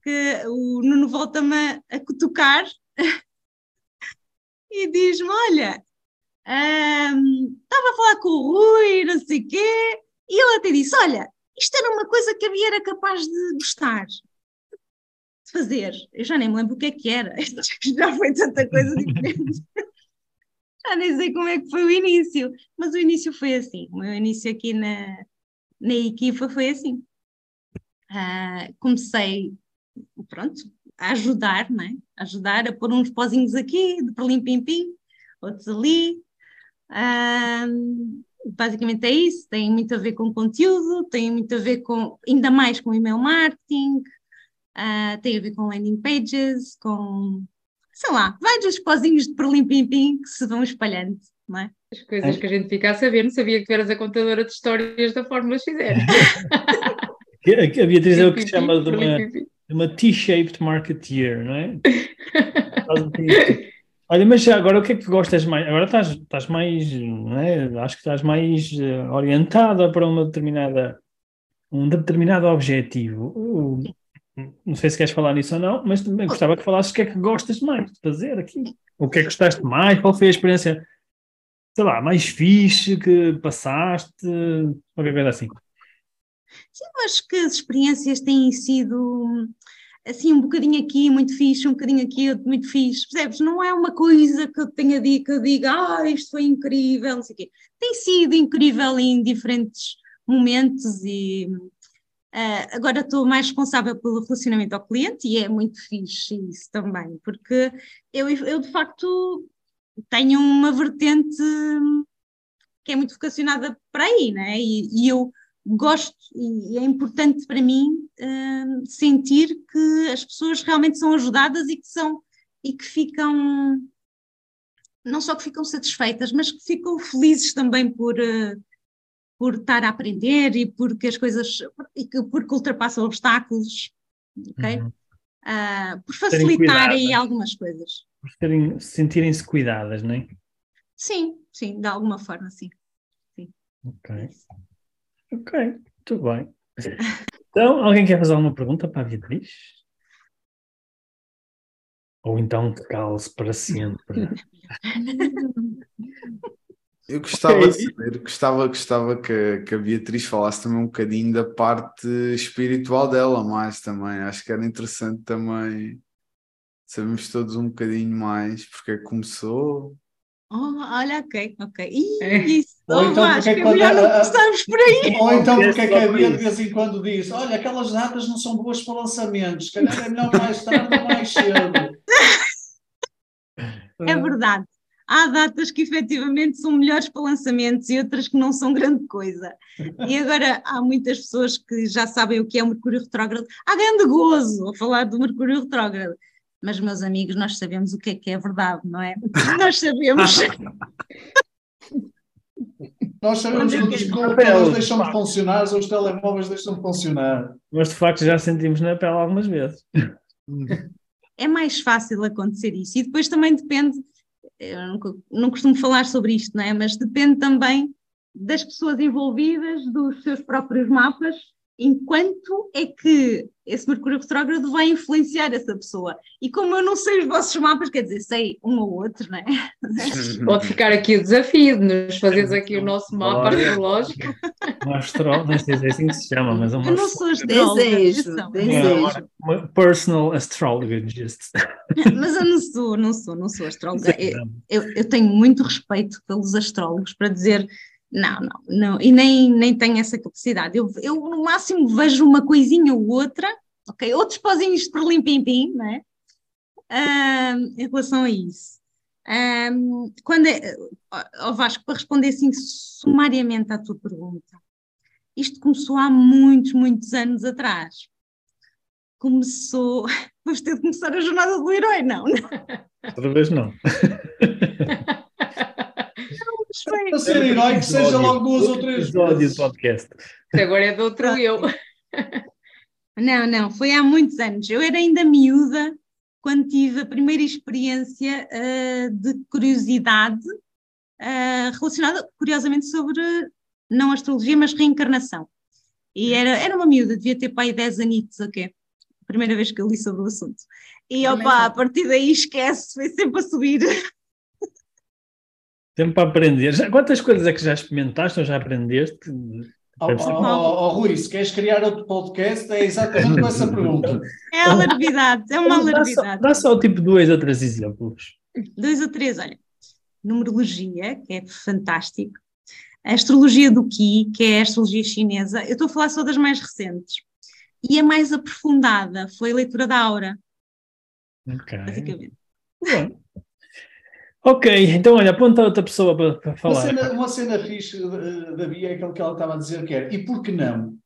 que o Nuno volta-me a, cutucar e diz-me: Olha, hum, estava a falar com o Rui, não sei o quê, e ele até disse: Olha, isto era uma coisa que havia era capaz de gostar de fazer. Eu já nem me lembro o que é que era, já foi tanta coisa diferente. já nem sei como é que foi o início, mas o início foi assim. O meu início aqui na, na equipa foi assim. Uh, comecei, pronto, a ajudar, né? A ajudar a pôr uns pozinhos aqui, de perlim-pim-pim, outros ali. Uh, basicamente é isso, tem muito a ver com conteúdo, tem muito a ver com, ainda mais com e-mail marketing, uh, tem a ver com landing pages, com, sei lá, vários pozinhos de perlim-pim-pim que se vão espalhando, não é? As coisas é. que a gente fica a saber, não sabia que tu eras a contadora de histórias da Fórmula XR. a Beatriz é o que se chama de uma, uma T-shaped marketeer, não é? Olha, mas agora o que é que gostas mais? Agora estás, estás mais, é? acho que estás mais uh, orientada para uma determinada, um determinado objetivo não sei se queres falar nisso ou não, mas também gostava que falasses o que é que gostas mais de fazer aqui. O que é que gostaste mais? Qual foi a experiência, sei lá, mais fixe que passaste? Qualquer coisa assim. Sim, eu acho que as experiências têm sido assim um bocadinho aqui muito fixe, um bocadinho aqui muito fixe, percebes? Não é uma coisa que eu tenha dito que eu diga, ah, isto foi incrível, não sei o quê. Tem sido incrível em diferentes momentos e Uh, agora estou mais responsável pelo relacionamento ao cliente e é muito fixe isso também, porque eu, eu de facto tenho uma vertente que é muito vocacionada para aí, né? E, e eu gosto e é importante para mim uh, sentir que as pessoas realmente são ajudadas e que são e que ficam não só que ficam satisfeitas, mas que ficam felizes também por, uh, por estar a aprender e porque as coisas, e que, porque ultrapassam obstáculos, ok? Uhum. Uh, por facilitar aí algumas coisas. Por sentirem-se cuidadas, não é? Sim, sim, de alguma forma, sim. sim. Ok. Ok, muito bem. Então, alguém quer fazer alguma pergunta para a Beatriz? Ou então cale-se para sempre. Eu gostava de saber, gostava, gostava que, que a Beatriz falasse também um bocadinho da parte espiritual dela, mais também. Acho que era interessante também sabermos todos um bocadinho mais porque é que começou. Oh, olha, ok, ok. Ih, é. isso, ou então, acho que é melhor não começarmos por aí. Ou então porque é que a Bia de vez em quando diz, olha, aquelas datas não são boas para lançamentos, calhar é melhor mais tarde ou mais cedo. É verdade há datas que efetivamente são melhores para lançamentos e outras que não são grande coisa. E agora há muitas pessoas que já sabem o que é o Mercúrio Retrógrado. Há grande gozo a falar do Mercúrio Retrógrado. Mas, meus amigos, nós sabemos o que é que é verdade, não é? Nós sabemos. Nós sabemos que os computadores deixam de funcionar, os telemóveis deixam de funcionar. Mas de facto já sentimos na pele algumas vezes. É mais fácil acontecer isso. E depois também depende eu não, não costumo falar sobre isto, não é? mas depende também das pessoas envolvidas, dos seus próprios mapas enquanto é que esse Mercúrio retrógrado vai influenciar essa pessoa. E como eu não sei os vossos mapas, quer dizer, sei um ou outro, não é? Pode ficar aqui o desafio de nos fazeres aqui o nosso mapa astrológico. Um astrólogo, não sei se é assim que se chama, mas é uma. Eu não sou astróloga. Desejo, desejo. Uma personal astrologist. Mas eu não sou, não sou, não sou astróloga. Eu, eu, eu tenho muito respeito pelos astrólogos para dizer não, não, não, e nem, nem tenho essa capacidade. Eu, eu no máximo vejo uma coisinha ou outra, ok? Outros pozinhos de perlim-pim-pim, não é? Um, em relação a isso. Um, quando é, oh Vasco, para responder assim sumariamente à tua pergunta, isto começou há muitos, muitos anos atrás. Começou. Vamos ter de começar a jornada do herói, não? Outra vez não. Para ser herói, que seja logo duas ou três do podcast. Agora é do outro eu. Não, não, foi há muitos anos. Eu era ainda miúda quando tive a primeira experiência uh, de curiosidade uh, relacionada, curiosamente, sobre não astrologia, mas reencarnação. E era, era uma miúda, devia ter pai 10 anitos, ok? Primeira vez que eu li sobre o assunto. E opa, a partir daí esquece, foi sempre a subir. Tempo para aprender. Já, quantas coisas é que já experimentaste ou já aprendeste? Oh, oh, oh, oh, Rui, se queres criar outro podcast, é exatamente com essa pergunta. É a larvidade, é uma larvidade. Dá só, dá só tipo dois ou três exemplos. Dois ou três, olha. Numerologia, que é fantástico. A astrologia do Qi, que é a astrologia chinesa. Eu estou a falar só das mais recentes. E a mais aprofundada foi a leitura da aura. Ok. Basicamente. Bom. Ok, então olha, aponta outra pessoa para, para falar. Uma cena, uma cena fixe da Bia é aquilo que ela estava a dizer que era, e por que não?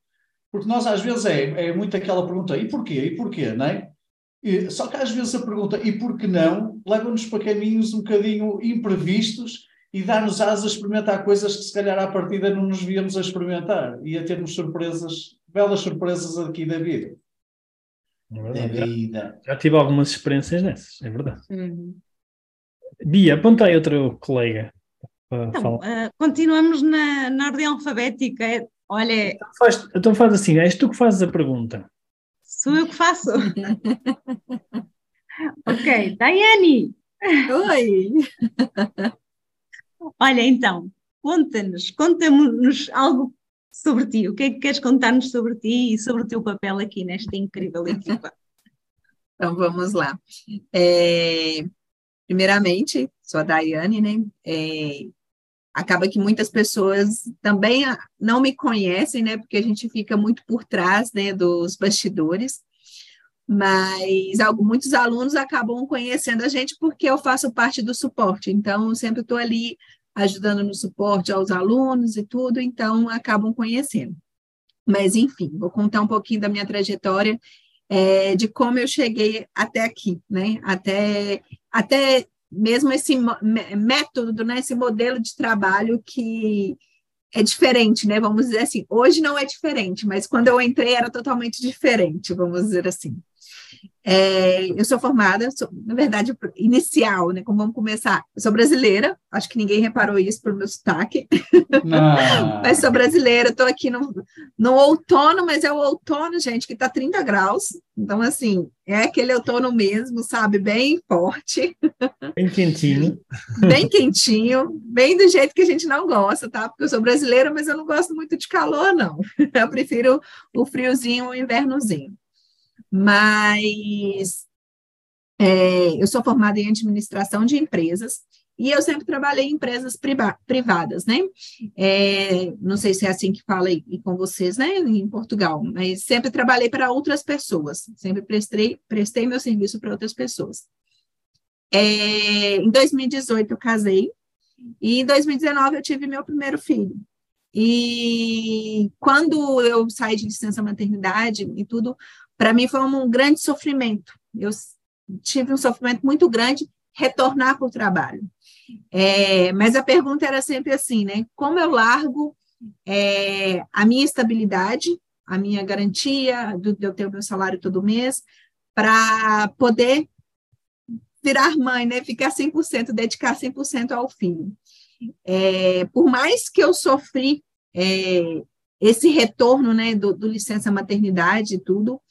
Porque nós às vezes é, é muito aquela pergunta, e porquê? E porquê, não é? E, só que às vezes a pergunta, e por que não, leva-nos para caminhos um bocadinho imprevistos e dá-nos asas a experimentar coisas que se calhar à partida não nos víamos a experimentar e a termos surpresas, belas surpresas aqui da vida. É da vida. Já, já tive algumas experiências dessas, é verdade. Uhum. Bia, aponta aí outro colega. Então, uh, continuamos na, na ordem alfabética. É, olha. Então faz, então faz assim, és tu que fazes a pergunta. Sou eu que faço. ok, Daiane. Oi. Olha, então, conta-nos, conta-nos algo sobre ti. O que é que queres contar-nos sobre ti e sobre o teu papel aqui nesta incrível equipa? Então vamos lá. É, Primeiramente, sou a Daiane, né? É, acaba que muitas pessoas também não me conhecem, né? Porque a gente fica muito por trás, né? Dos bastidores. Mas algo, muitos alunos acabam conhecendo a gente porque eu faço parte do suporte. Então, eu sempre estou ali ajudando no suporte aos alunos e tudo, então acabam conhecendo. Mas, enfim, vou contar um pouquinho da minha trajetória é, de como eu cheguei até aqui, né? Até, até mesmo esse método, né? Esse modelo de trabalho que é diferente, né? Vamos dizer assim. Hoje não é diferente, mas quando eu entrei era totalmente diferente, vamos dizer assim. É, eu sou formada, sou, na verdade, inicial, né? Como vamos começar? Eu sou brasileira, acho que ninguém reparou isso pelo meu sotaque. mas sou brasileira, estou aqui no, no outono, mas é o outono, gente, que está 30 graus. Então, assim, é aquele outono mesmo, sabe? Bem forte. Bem quentinho. bem quentinho, bem do jeito que a gente não gosta, tá? Porque eu sou brasileira, mas eu não gosto muito de calor, não. Eu prefiro o friozinho, o invernozinho mas é, eu sou formada em administração de empresas e eu sempre trabalhei em empresas privadas, né? É, não sei se é assim que fala aí com vocês, né? Em Portugal, mas sempre trabalhei para outras pessoas, sempre prestei, prestei meu serviço para outras pessoas. É, em 2018 eu casei e em 2019 eu tive meu primeiro filho. E quando eu saí de licença maternidade e tudo, para mim foi um grande sofrimento. Eu tive um sofrimento muito grande retornar para o trabalho. É, mas a pergunta era sempre assim, né? Como eu largo é, a minha estabilidade, a minha garantia de eu ter o meu salário todo mês, para poder virar mãe, né? Ficar 100%, dedicar 100% ao filho. É, por mais que eu sofri é, esse retorno, né, do, do licença maternidade e tudo,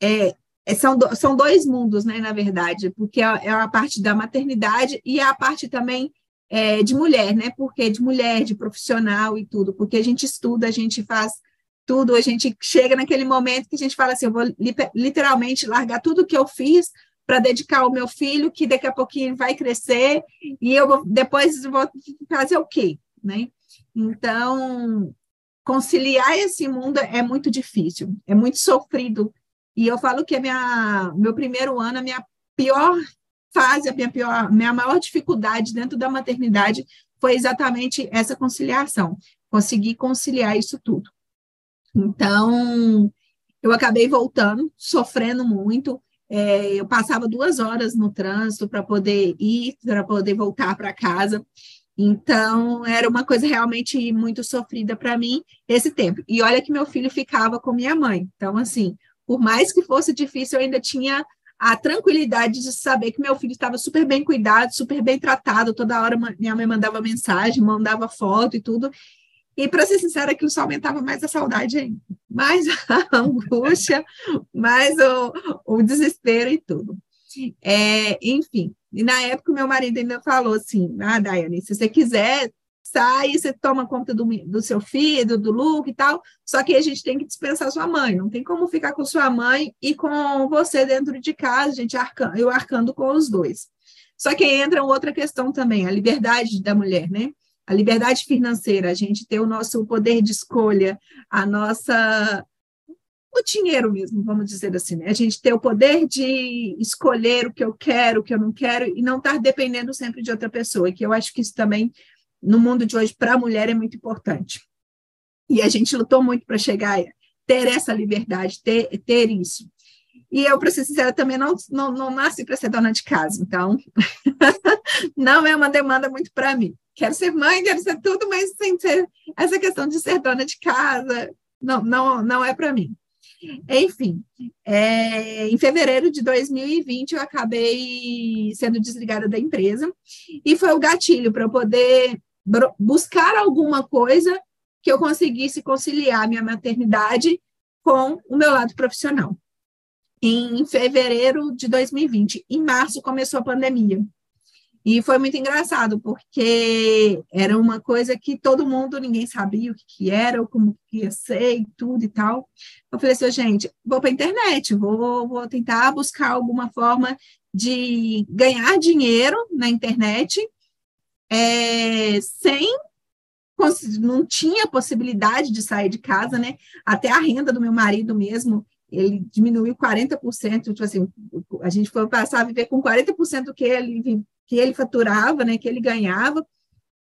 é, é, são, do, são dois mundos, né, na verdade, porque é, é a parte da maternidade e a parte também é, de mulher, né, porque de mulher, de profissional e tudo, porque a gente estuda, a gente faz tudo, a gente chega naquele momento que a gente fala assim, eu vou literalmente largar tudo que eu fiz para dedicar ao meu filho, que daqui a pouquinho vai crescer, e eu vou, depois vou fazer o quê, né? Então, conciliar esse mundo é muito difícil, é muito sofrido. E eu falo que minha, meu primeiro ano, a minha pior fase, a minha pior, minha maior dificuldade dentro da maternidade foi exatamente essa conciliação, conseguir conciliar isso tudo. Então, eu acabei voltando, sofrendo muito. É, eu passava duas horas no trânsito para poder ir, para poder voltar para casa. Então, era uma coisa realmente muito sofrida para mim esse tempo. E olha que meu filho ficava com minha mãe. Então, assim, por mais que fosse difícil, eu ainda tinha a tranquilidade de saber que meu filho estava super bem cuidado, super bem tratado. Toda hora minha mãe mandava mensagem, mandava foto e tudo. E, para ser sincera, aquilo só aumentava mais a saudade ainda, mais a angústia, mais o, o desespero e tudo. É, enfim, e na época, meu marido ainda falou assim: Ah, Daiane, se você quiser, sai, você toma conta do, do seu filho, do Luke e tal. Só que a gente tem que dispensar sua mãe. Não tem como ficar com sua mãe e com você dentro de casa, gente eu arcando com os dois. Só que entra outra questão também, a liberdade da mulher, né? A liberdade financeira, a gente ter o nosso poder de escolha, a nossa o dinheiro mesmo, vamos dizer assim, né? A gente ter o poder de escolher o que eu quero, o que eu não quero, e não estar dependendo sempre de outra pessoa, que eu acho que isso também, no mundo de hoje, para a mulher é muito importante. E a gente lutou muito para chegar a ter essa liberdade, ter, ter isso. E eu, para ser sincera, também não, não, não nasci para ser dona de casa, então não é uma demanda muito para mim. Quero ser mãe, quero ser tudo, mas sem ser essa questão de ser dona de casa, não, não, não é para mim. Enfim, é, em fevereiro de 2020 eu acabei sendo desligada da empresa e foi o gatilho para eu poder buscar alguma coisa que eu conseguisse conciliar minha maternidade com o meu lado profissional. Em fevereiro de 2020, em março começou a pandemia. E foi muito engraçado, porque era uma coisa que todo mundo, ninguém sabia o que, que era, ou como que ia ser e tudo e tal. Eu falei assim, gente, vou para a internet, vou, vou tentar buscar alguma forma de ganhar dinheiro na internet é, sem não tinha possibilidade de sair de casa, né? Até a renda do meu marido mesmo, ele diminuiu 40%, tipo assim, a gente foi passar a viver com 40% do que ele que ele faturava, né, que ele ganhava,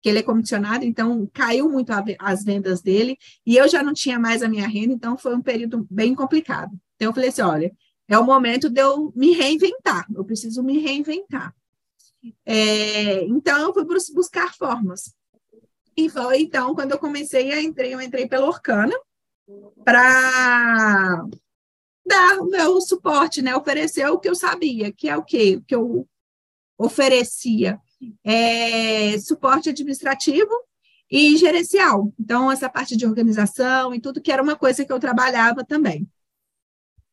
que ele é comissionado, então caiu muito a, as vendas dele, e eu já não tinha mais a minha renda, então foi um período bem complicado. Então eu falei assim, olha, é o momento de eu me reinventar, eu preciso me reinventar. É, então eu fui buscar formas. E foi então quando eu comecei a entrei, eu entrei pela Orkana para dar o meu suporte, né? Oferecer o que eu sabia, que é o quê? Que eu oferecia é, suporte administrativo e gerencial. Então, essa parte de organização e tudo, que era uma coisa que eu trabalhava também,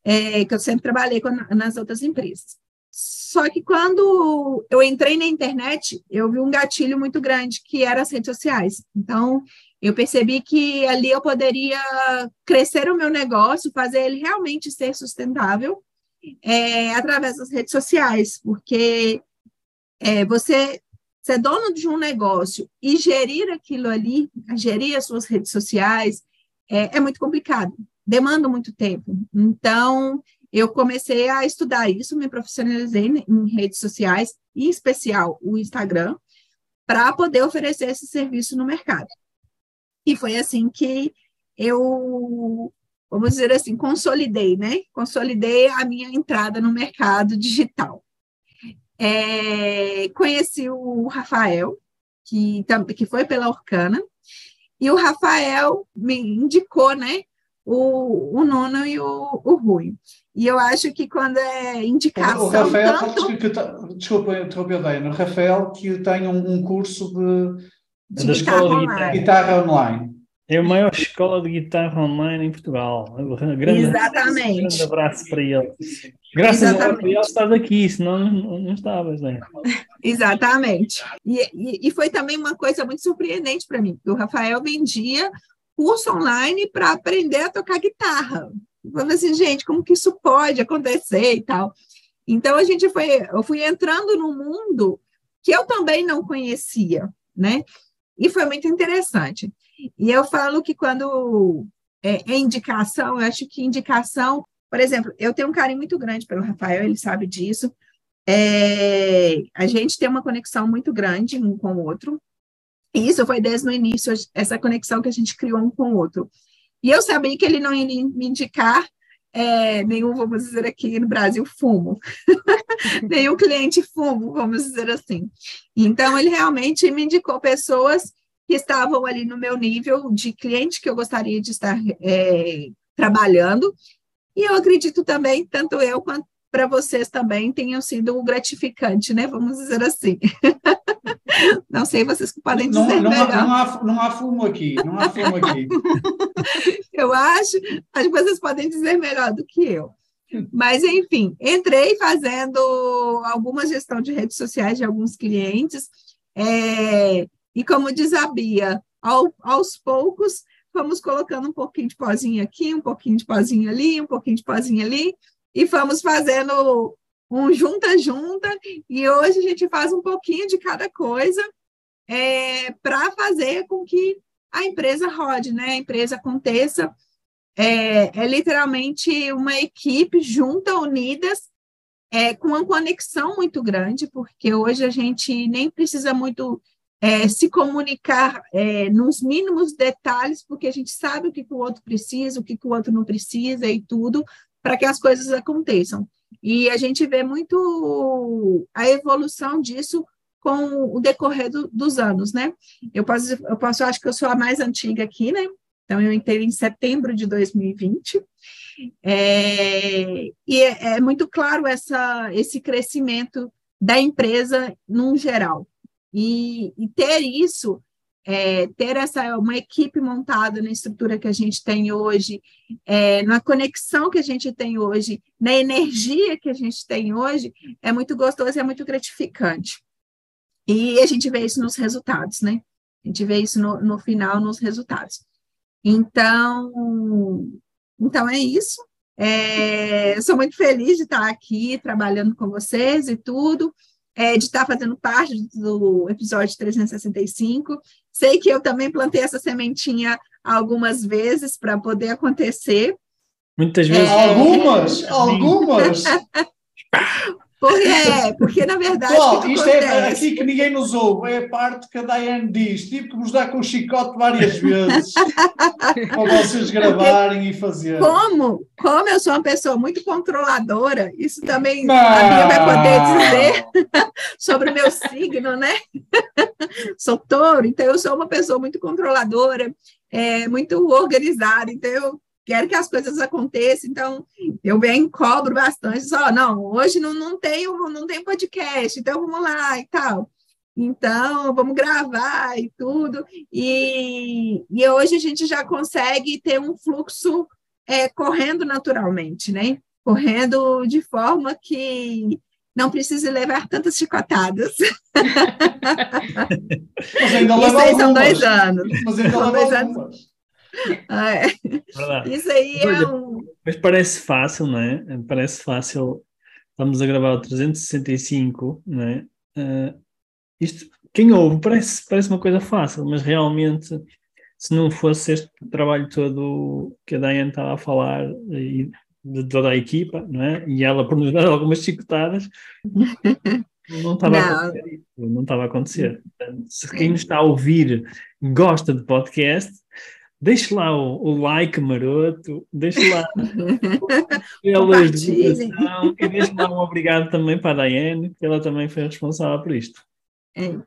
é, que eu sempre trabalhei com, nas outras empresas. Só que quando eu entrei na internet, eu vi um gatilho muito grande, que era as redes sociais. Então, eu percebi que ali eu poderia crescer o meu negócio, fazer ele realmente ser sustentável é, através das redes sociais, porque é, você ser dono de um negócio e gerir aquilo ali, gerir as suas redes sociais, é, é muito complicado, demanda muito tempo. Então, eu comecei a estudar isso, me profissionalizei em redes sociais, em especial o Instagram, para poder oferecer esse serviço no mercado. E foi assim que eu, vamos dizer assim, consolidei, né? Consolidei a minha entrada no mercado digital. É, conheci o Rafael, que, que foi pela Orcana, e o Rafael me indicou, né, o, o Nuno e o, o Rui. E eu acho que quando é indicação... O Rafael, tanto... que, tá, desculpa interromper, Diana, o Rafael que tem um, um curso de, de, de guitarra online. guitarra online. É a maior escola de guitarra online em Portugal. Grande, Exatamente. Um grande abraço para ele. Graças Exatamente. a Deus estás aqui, senão não, não estavas, né? Exatamente. E, e, e, foi também uma coisa muito surpreendente para mim, o Rafael vendia curso online para aprender a tocar guitarra. Eu falei assim, gente, como que isso pode acontecer e tal? Então a gente foi, eu fui entrando no mundo que eu também não conhecia, né? E foi muito interessante. E eu falo que quando é, é indicação, eu acho que indicação por exemplo, eu tenho um carinho muito grande pelo Rafael, ele sabe disso. É, a gente tem uma conexão muito grande um com o outro. E isso foi desde o início, essa conexão que a gente criou um com o outro. E eu sabia que ele não ia me indicar é, nenhum, vamos dizer aqui no Brasil, fumo. nenhum cliente fumo, vamos dizer assim. Então, ele realmente me indicou pessoas que estavam ali no meu nível de cliente que eu gostaria de estar é, trabalhando e eu acredito também, tanto eu quanto para vocês também tenham sido gratificante, né? Vamos dizer assim. não sei, vocês que podem dizer não, não não, há, não há fumo aqui, não há fumo aqui. eu acho, acho que vocês podem dizer melhor do que eu. Mas, enfim, entrei fazendo alguma gestão de redes sociais de alguns clientes, é, e como diz a Bia, ao, aos poucos fomos colocando um pouquinho de pozinho aqui, um pouquinho de pozinho ali, um pouquinho de pozinho ali, e fomos fazendo um junta-junta, e hoje a gente faz um pouquinho de cada coisa é, para fazer com que a empresa rode, né? A empresa aconteça. É, é literalmente uma equipe junta, unidas, é, com uma conexão muito grande, porque hoje a gente nem precisa muito é, se comunicar é, nos mínimos detalhes, porque a gente sabe o que, que o outro precisa, o que, que o outro não precisa e tudo, para que as coisas aconteçam. E a gente vê muito a evolução disso com o decorrer do, dos anos, né? Eu posso, eu posso, acho que eu sou a mais antiga aqui, né? Então, eu entrei em setembro de 2020. É, e é, é muito claro essa, esse crescimento da empresa num geral. E, e ter isso, é, ter essa uma equipe montada na estrutura que a gente tem hoje, é, na conexão que a gente tem hoje, na energia que a gente tem hoje, é muito gostoso e é muito gratificante. E a gente vê isso nos resultados, né? A gente vê isso no, no final, nos resultados. Então, então é isso. É, sou muito feliz de estar aqui trabalhando com vocês e tudo é, de estar fazendo parte do episódio 365. Sei que eu também plantei essa sementinha algumas vezes para poder acontecer. Muitas vezes. É, algumas, algumas. Porque, é, porque na verdade. Pessoal, isto é acontece? é aqui que ninguém nos ouve, é a parte que a Diane diz. Tive que vos dar com o chicote várias vezes para vocês gravarem e fazerem. Como? Como eu sou uma pessoa muito controladora, isso também não. a Bia vai poder dizer sobre o meu signo, né? sou touro, então eu sou uma pessoa muito controladora, é, muito organizada, então eu quero que as coisas aconteçam, então eu venho cobro bastante, só, não, hoje não, não tenho, não tem podcast, então vamos lá e tal. Então, vamos gravar e tudo. E, e hoje a gente já consegue ter um fluxo é, correndo naturalmente, né? Correndo de forma que não precise levar tantas chicotadas. Mas ainda leva são dois anos. Mas ainda leva dois anos. É. Isso aí é um. Mas parece fácil, não é? Parece fácil. Estamos a gravar o 365, não é? Uh, isto, quem ouve, parece, parece uma coisa fácil, mas realmente, se não fosse este trabalho todo que a Diane estava a falar e de toda a equipa, não é? E ela por nos dar algumas chicotadas, não estava não. a acontecer. Não estava a acontecer. Portanto, se quem nos está a ouvir gosta de podcast, Deixe lá o, o, like maroto, deixe lá pelas divulgação e deixe lá um obrigado também para a Daiane, que ela também foi responsável por isto. É,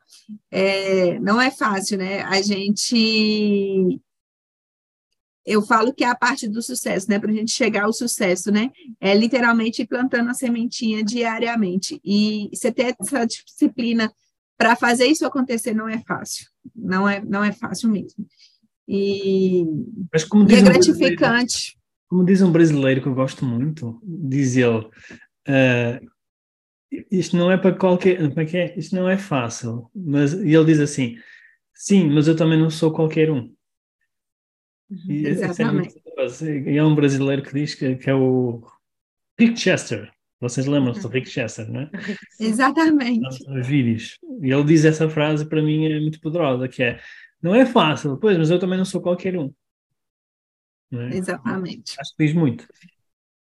é, não é fácil, né? A gente. Eu falo que é a parte do sucesso, né? Para a gente chegar ao sucesso, né? É literalmente plantando a sementinha diariamente. E você ter essa disciplina para fazer isso acontecer não é fácil. Não é, não é fácil mesmo. E, Mas como diz e é gratificante. Um como diz um brasileiro que eu gosto muito, diz ele, uh, isto não é para qualquer, como é que é? Isto não é fácil, mas e ele diz assim, sim, mas eu também não sou qualquer um. E, é, é Exatamente. É, é um brasileiro que diz que, que é o Rick Chester. Vocês lembram-se do Rick Chester, não é? Exatamente. Os vídeos. E ele diz essa frase, para mim, é muito poderosa, que é, não é fácil, pois, mas eu também não sou qualquer um. É? Exatamente. Acho que diz muito.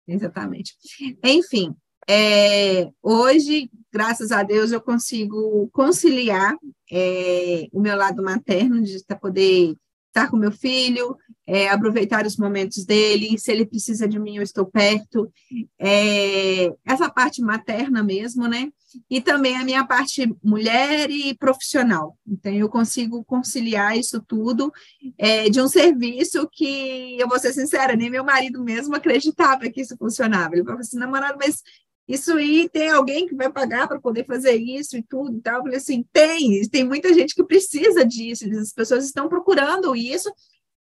Exatamente. Enfim, é, hoje, graças a Deus, eu consigo conciliar é, o meu lado materno, de poder estar com meu filho, é, aproveitar os momentos dele, se ele precisa de mim, eu estou perto. É, essa parte materna mesmo, né? E também a minha parte mulher e profissional. Então, eu consigo conciliar isso tudo é, de um serviço que, eu vou ser sincera, nem meu marido mesmo acreditava que isso funcionava. Ele falou assim, namorado, mas isso aí tem alguém que vai pagar para poder fazer isso e tudo e tal. Eu falei assim, tem, tem muita gente que precisa disso, as pessoas estão procurando isso,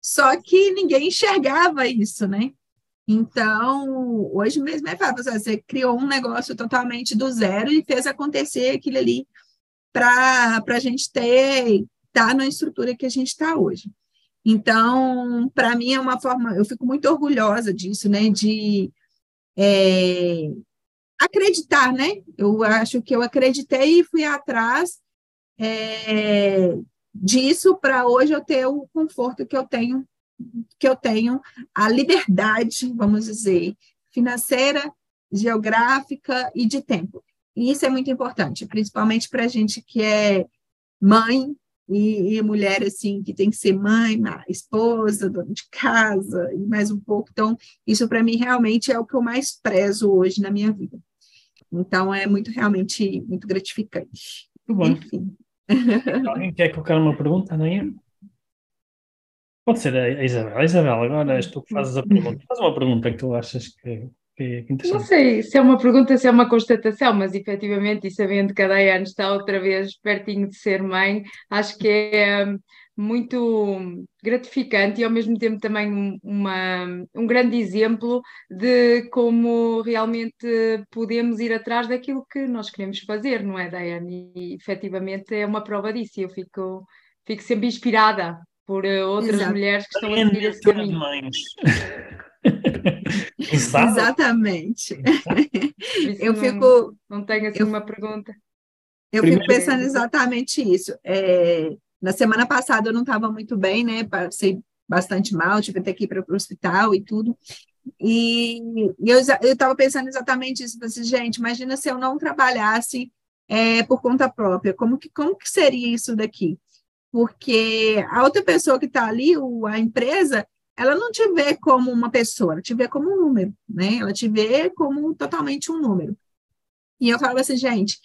só que ninguém enxergava isso, né? Então, hoje mesmo é fácil, você criou um negócio totalmente do zero e fez acontecer aquilo ali para a gente ter, tá na estrutura que a gente está hoje. Então, para mim é uma forma, eu fico muito orgulhosa disso, né, de é, acreditar, né? Eu acho que eu acreditei e fui atrás é, disso para hoje eu ter o conforto que eu tenho, que eu tenho, a liberdade, vamos dizer, financeira, geográfica e de tempo. E isso é muito importante, principalmente para a gente que é mãe e, e, mulher assim que tem que ser mãe, esposa, dona de casa e mais um pouco. Então, isso para mim realmente é o que eu mais prezo hoje na minha vida. Então, é muito, realmente, muito gratificante. Muito bom. Enfim. Alguém quer colocar uma pergunta, não é? Pode ser a Isabel. Isabel, agora és tu que fazes a pergunta. Faz uma pergunta que tu achas que, que é interessante. Não sei se é uma pergunta, se é uma constatação, mas efetivamente, e sabendo que a Daiane está outra vez pertinho de ser mãe, acho que é muito gratificante e ao mesmo tempo também uma, um grande exemplo de como realmente podemos ir atrás daquilo que nós queremos fazer, não é, Daiane? E efetivamente é uma prova disso e eu fico, fico sempre inspirada por eh, outras Exato. mulheres que estão a seguir esse caminho. Exatamente. eu não, fico. Não tenho assim eu, uma pergunta. Eu Primeiro, fico pensando exatamente isso. É, na semana passada eu não estava muito bem, né? Passei bastante mal, tive até que ir para o hospital e tudo. E, e eu estava pensando exatamente isso. Assim, gente, imagina se eu não trabalhasse é, por conta própria, como que, como que seria isso daqui? Porque a outra pessoa que está ali, o, a empresa, ela não te vê como uma pessoa, ela te vê como um número, né? Ela te vê como totalmente um número. E eu falava assim, gente,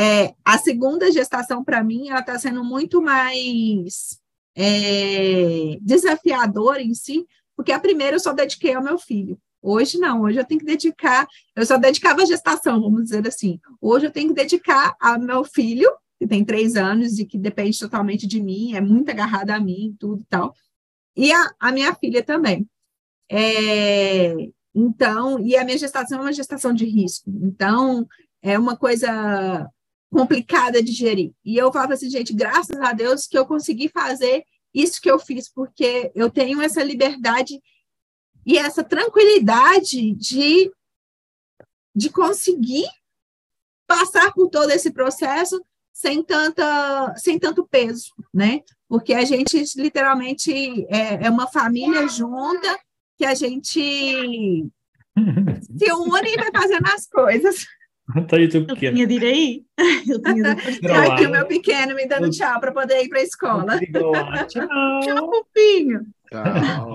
é, a segunda gestação, para mim, ela está sendo muito mais é, desafiadora em si, porque a primeira eu só dediquei ao meu filho. Hoje não, hoje eu tenho que dedicar, eu só dedicava a gestação, vamos dizer assim. Hoje eu tenho que dedicar ao meu filho, que tem três anos e que depende totalmente de mim, é muito agarrada a mim, tudo e tal, e a, a minha filha também. É, então, e a minha gestação é uma gestação de risco. Então, é uma coisa complicada de gerir. E eu falava assim, gente, graças a Deus que eu consegui fazer isso que eu fiz, porque eu tenho essa liberdade e essa tranquilidade de, de conseguir passar por todo esse processo sem, tanta, sem tanto peso, né? Porque a gente literalmente é, é uma família junta que a gente se une e vai fazendo as coisas. Tá aí teu pequeno. Eu tinha de ir aí. Eu tinha de ir Tá aqui o meu pequeno me dando tchau para poder ir para a escola. Tchau. tchau, fofinho. Tchau.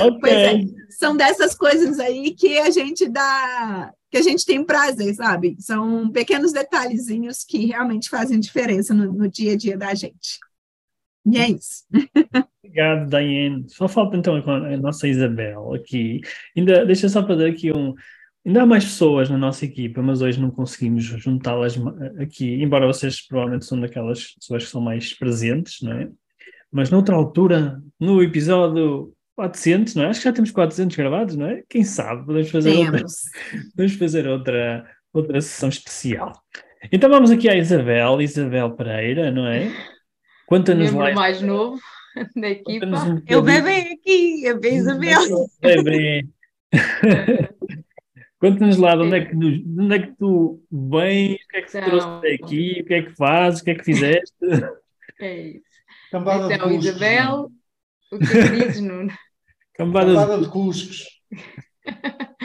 okay. Pois é, são dessas coisas aí que a gente dá, que a gente tem prazer, sabe? São pequenos detalhezinhos que realmente fazem diferença no, no dia a dia da gente. E é isso. Obrigado, Diane. Só falta então a nossa Isabel aqui. Ainda deixa só para dar aqui um, Ainda há mais pessoas na nossa equipa, mas hoje não conseguimos juntá-las aqui, embora vocês provavelmente são daquelas pessoas que são mais presentes, não é? mas noutra altura, no episódio 400, não é? Acho que já temos 400 gravados, não é? Quem sabe, podemos fazer, outra, podemos fazer outra, outra sessão especial. Então vamos aqui à Isabel, Isabel Pereira, não é? Conta-nos lá. mais novo da equipa. Um é o bebê aqui, é bem Isabel. Bebê. Conta-nos lá de onde, é que, de onde é que tu vens, o que é que te trouxe até aqui, o que é que fazes, o que é que fizeste. É isso. Cambada então, de cuscos, Isabel, o que é dizes, Nuno? Cambada, Cambada de... de cuscos.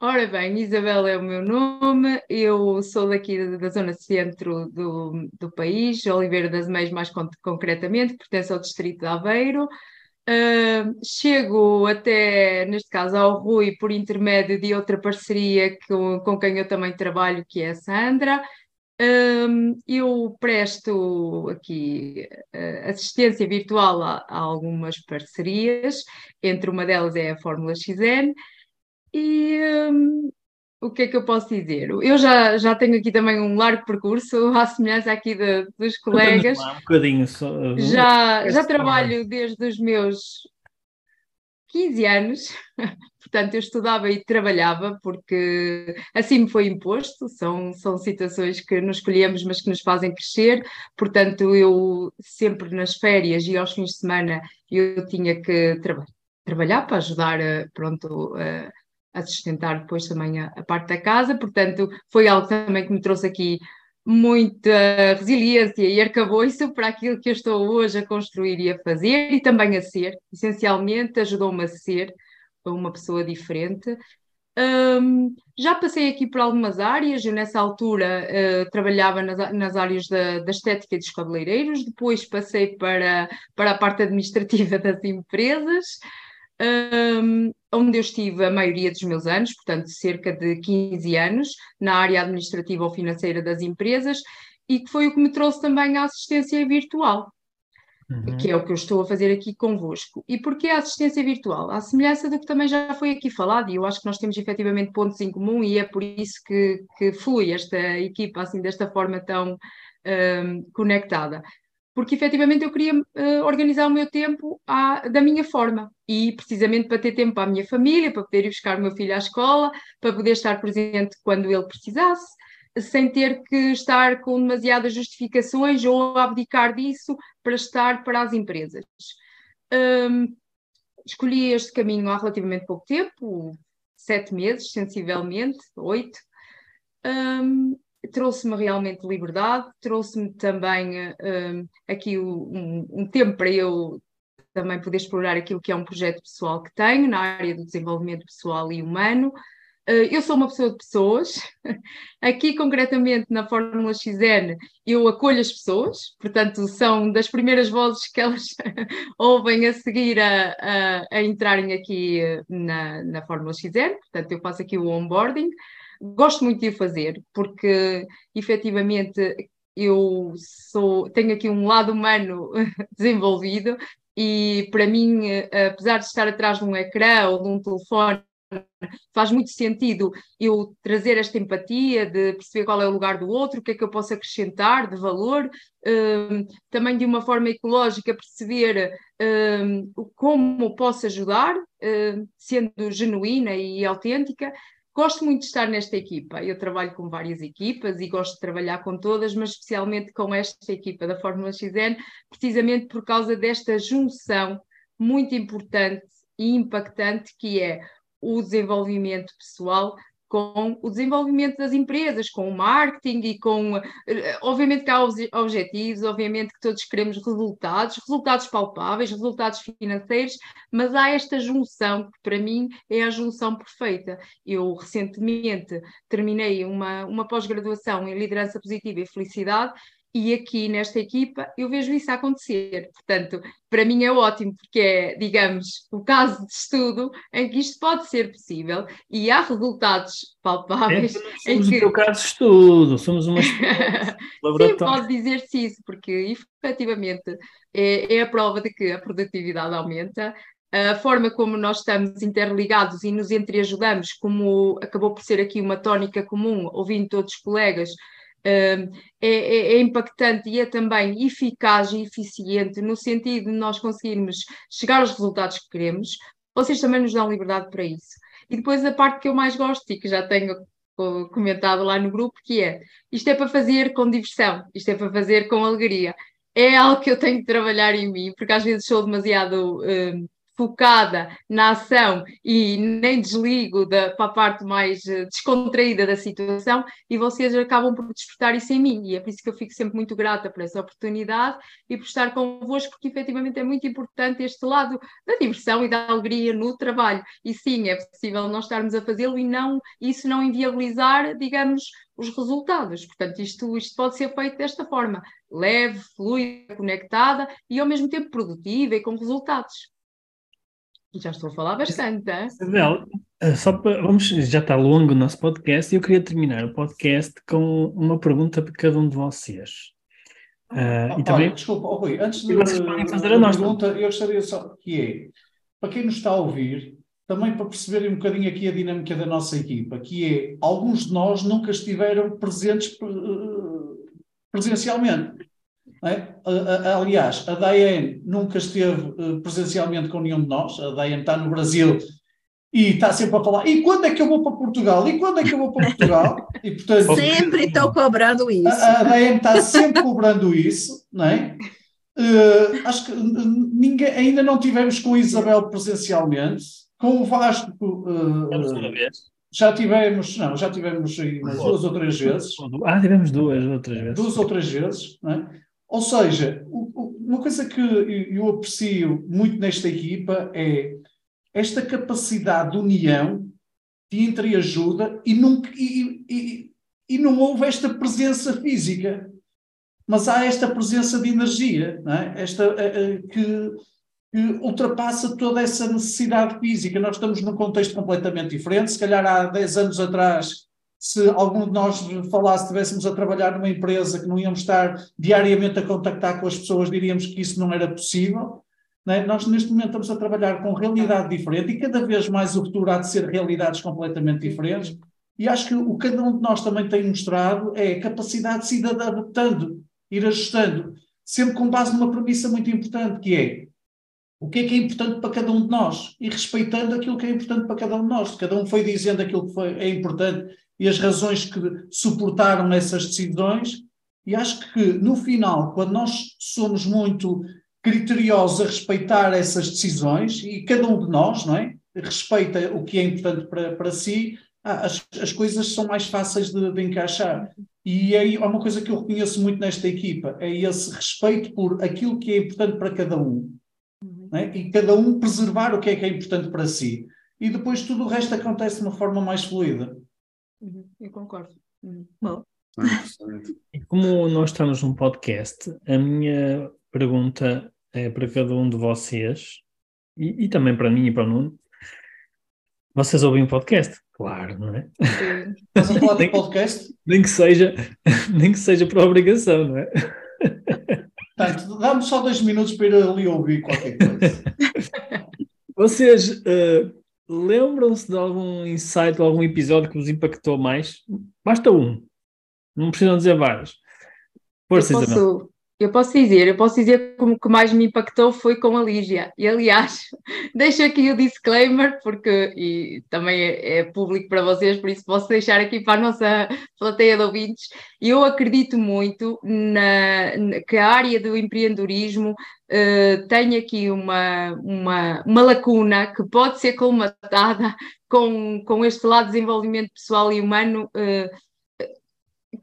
Ora bem, Isabel é o meu nome, eu sou daqui da zona centro do, do país, Oliveira das Meias mais concretamente, pertence ao distrito de Aveiro. Uh, chego até, neste caso, ao Rui por intermédio de outra parceria que, com quem eu também trabalho, que é a Sandra. Uh, eu presto aqui uh, assistência virtual a, a, algumas parcerias, entre uma delas é a Fórmula XN, e o que é que eu posso dizer? Eu já, já tenho aqui também um largo percurso, à semelhança aqui de, dos colegas. um bocadinho só. Já, já trabalho desde os meus 15 anos, portanto eu estudava e trabalhava porque assim me foi imposto, são, são situações que nos escolhemos mas que nos fazem crescer, portanto eu sempre nas férias e aos fins de semana eu tinha que tra trabalhar para ajudar pronto, a sustentar depois também a, a, parte da casa, portanto, foi algo também que me trouxe aqui muita resiliência e arcabouço para aquilo que eu estou hoje a construir e a fazer e também a ser. Essencialmente, ajudou-me a ser uma pessoa diferente. Um, já passei aqui por algumas áreas, eu nessa altura uh, trabalhava nas, nas áreas da, da, estética dos cabeleireiros, depois passei para, para a parte administrativa das empresas, um, onde eu estive a maioria dos meus anos, portanto, cerca de 15 anos, na área administrativa ou financeira das empresas, e que foi o que me trouxe também a assistência virtual, uhum. que é o que eu estou a fazer aqui convosco. E porquê a assistência virtual? À semelhança do que também já foi aqui falado, e eu acho que nós temos efetivamente pontos em comum, e é por isso que, que flui esta equipa assim desta forma tão um, conectada porque efetivamente eu queria uh, organizar o meu tempo à, da minha forma e precisamente para ter tempo para a minha família, para poder ir buscar o meu filho à escola, para poder estar presente quando ele precisasse, sem ter que estar com demasiadas justificações ou abdicar disso para estar para as empresas. Um, escolhi este caminho há relativamente pouco tempo, sete meses, sensivelmente, oito. Um, trouxe-me realmente liberdade, trouxe-me também uh, aqui um, um, tempo para eu também poder explorar aquilo que é um projeto pessoal que tenho na área do desenvolvimento pessoal e humano. Uh, eu sou uma pessoa de pessoas, aqui concretamente na Fórmula XN eu acolho as pessoas, portanto são das primeiras vozes que elas ouvem a seguir a, a, a entrarem aqui na, na Fórmula XN, portanto eu faço aqui o onboarding, gosto muito de o fazer, porque efetivamente eu sou, tenho aqui um lado humano desenvolvido e para mim, apesar de estar atrás de um ecrã ou de um telefone, faz muito sentido eu trazer esta empatia de perceber qual é o lugar do outro, o que é que eu posso acrescentar de valor, um, também de uma forma ecológica perceber um, como posso ajudar, um, sendo genuína e autêntica, Gosto muito de estar nesta equipa. Eu trabalho com várias equipas e gosto de trabalhar com todas, mas especialmente com esta equipa da Fórmula XN, precisamente por causa desta junção muito importante e impactante que é o desenvolvimento pessoal com o desenvolvimento das empresas, com o marketing e com. Eh, obviamente que há objetivos, obviamente que todos queremos resultados, resultados palpáveis, resultados financeiros, mas há esta junção que para mim é a junção perfeita. Eu recentemente terminei uma, uma pós-graduação em liderança positiva e felicidade e aqui nesta equipa eu vejo isso acontecer. Portanto, para mim é ótimo, porque é, digamos, o caso de estudo em que isto pode ser possível e há resultados palpáveis. É, somos que... o teu caso de estudo, somos uma Sim, pode dizer-se isso, porque efetivamente é, é a prova de que a produtividade aumenta, a forma como nós estamos interligados e nos entreajudamos, como acabou por ser aqui uma tónica comum, ouvindo todos os colegas, é, é, é, impactante e é também eficaz e eficiente no sentido de nós conseguirmos chegar aos resultados que queremos, vocês também nos dão liberdade para isso. E depois a parte que eu mais gosto e que já tenho comentado lá no grupo, que é isto é para fazer com diversão, isto é para fazer com alegria. É algo que eu tenho de trabalhar em mim, porque às vezes sou demasiado focada na ação e nem desligo da, para a parte mais eh, descontraída da situação e vocês acabam por despertar isso em mim e é por isso que eu fico sempre muito grata por essa oportunidade e por estar convosco porque efetivamente é muito importante este lado da diversão e da alegria no trabalho e sim, é possível nós estarmos a fazê-lo e não, isso não inviabilizar, digamos, os resultados. Portanto, isto, isto pode ser feito desta forma, leve, fluida, conectada e ao mesmo tempo produtiva e com resultados. Já estou a falar bastante, é? Isabel, eh, só para, vamos, já está longo o nosso podcast e eu queria terminar o podcast com uma pergunta para cada um de vocês. Uh, e também... desculpa, oh, Rui, antes de, fazer a nossa pergunta, eu gostaria só que é, para quem nos está a ouvir, também para perceberem um bocadinho aqui a dinâmica da nossa equipa, que é, alguns de nós nunca estiveram presentes eh, presencialmente. É? Aliás, a Diane nunca esteve eh, presencialmente com nenhum de nós, a Diane está no Brasil e está sempre a falar, e quando é que eu vou para Portugal? E quando é que eu vou para Portugal? E, portanto, sempre estou cobrando isso. A, a Diane está sempre cobrando isso, não é? Uh, acho que ninguém, ainda não tivemos com a Isabel presencialmente, com o Vasco. Uh, já tivemos, não, já tivemos duas ou três vezes. Ah, tivemos duas outras vezes. Duas ou três vezes, não é? Ou seja, uma coisa que eu aprecio muito nesta equipa é esta capacidade de união, de entreajuda, e não, e, e, e não houve esta presença física, mas há esta presença de energia, é? esta, que, que ultrapassa toda essa necessidade física. Nós estamos num contexto completamente diferente. Se calhar há 10 anos atrás se algum de nós falasse, estivéssemos a trabalhar numa empresa que não íamos estar diariamente a contactar com as pessoas, diríamos que isso não era possível. É? Nós, neste momento, estamos a trabalhar com realidade diferente e cada vez mais o futuro há de ser realidades completamente diferentes. E acho que o que cada um de nós também tem mostrado é a capacidade de se ir adaptando, ir ajustando, sempre com base numa premissa muito importante, que é o que é que é importante para cada um de nós e respeitando aquilo que é importante para cada um de nós. Cada um foi dizendo aquilo que foi, é importante e as razões que suportaram essas decisões. E acho que, no final, quando nós somos muito criteriosos a respeitar essas decisões, e cada um de nós, não é? Respeita o que é importante para, para si, as, as coisas são mais fáceis de, de encaixar. E aí há uma coisa que eu reconheço muito nesta equipa, é esse respeito por aquilo que é importante para cada um. É? E cada um preservar o que é que é importante para si. E depois tudo o resto acontece de uma forma mais fluida. Eu concordo. Uhum. Bom. E como nós estamos num podcast, a minha pergunta é para cada um de vocês, e, e também para mim e para o Nuno. Vocês ouvem um podcast? Claro, não é? Estás a falar de podcast? Nem que seja, nem que seja por obrigação, não é? Portanto, dá-me só dois minutos para ir ali ouvir qualquer coisa. Vocês uh, Lembram-se de algum insight, algum episódio que vos impactou mais? Basta um. Não precisam dizer vários. Força, eu posso, eu posso dizer, eu posso dizer como que mais me impactou foi com a Lígia. E aliás, deixo aqui o disclaimer, porque e também é, é, público para vocês, por isso posso deixar aqui para a nossa plateia de ouvintes. Eu acredito muito na, na que a área do empreendedorismo uh, tem aqui uma, uma, uma lacuna que pode ser colmatada com, com este lado de desenvolvimento pessoal e humano, uh,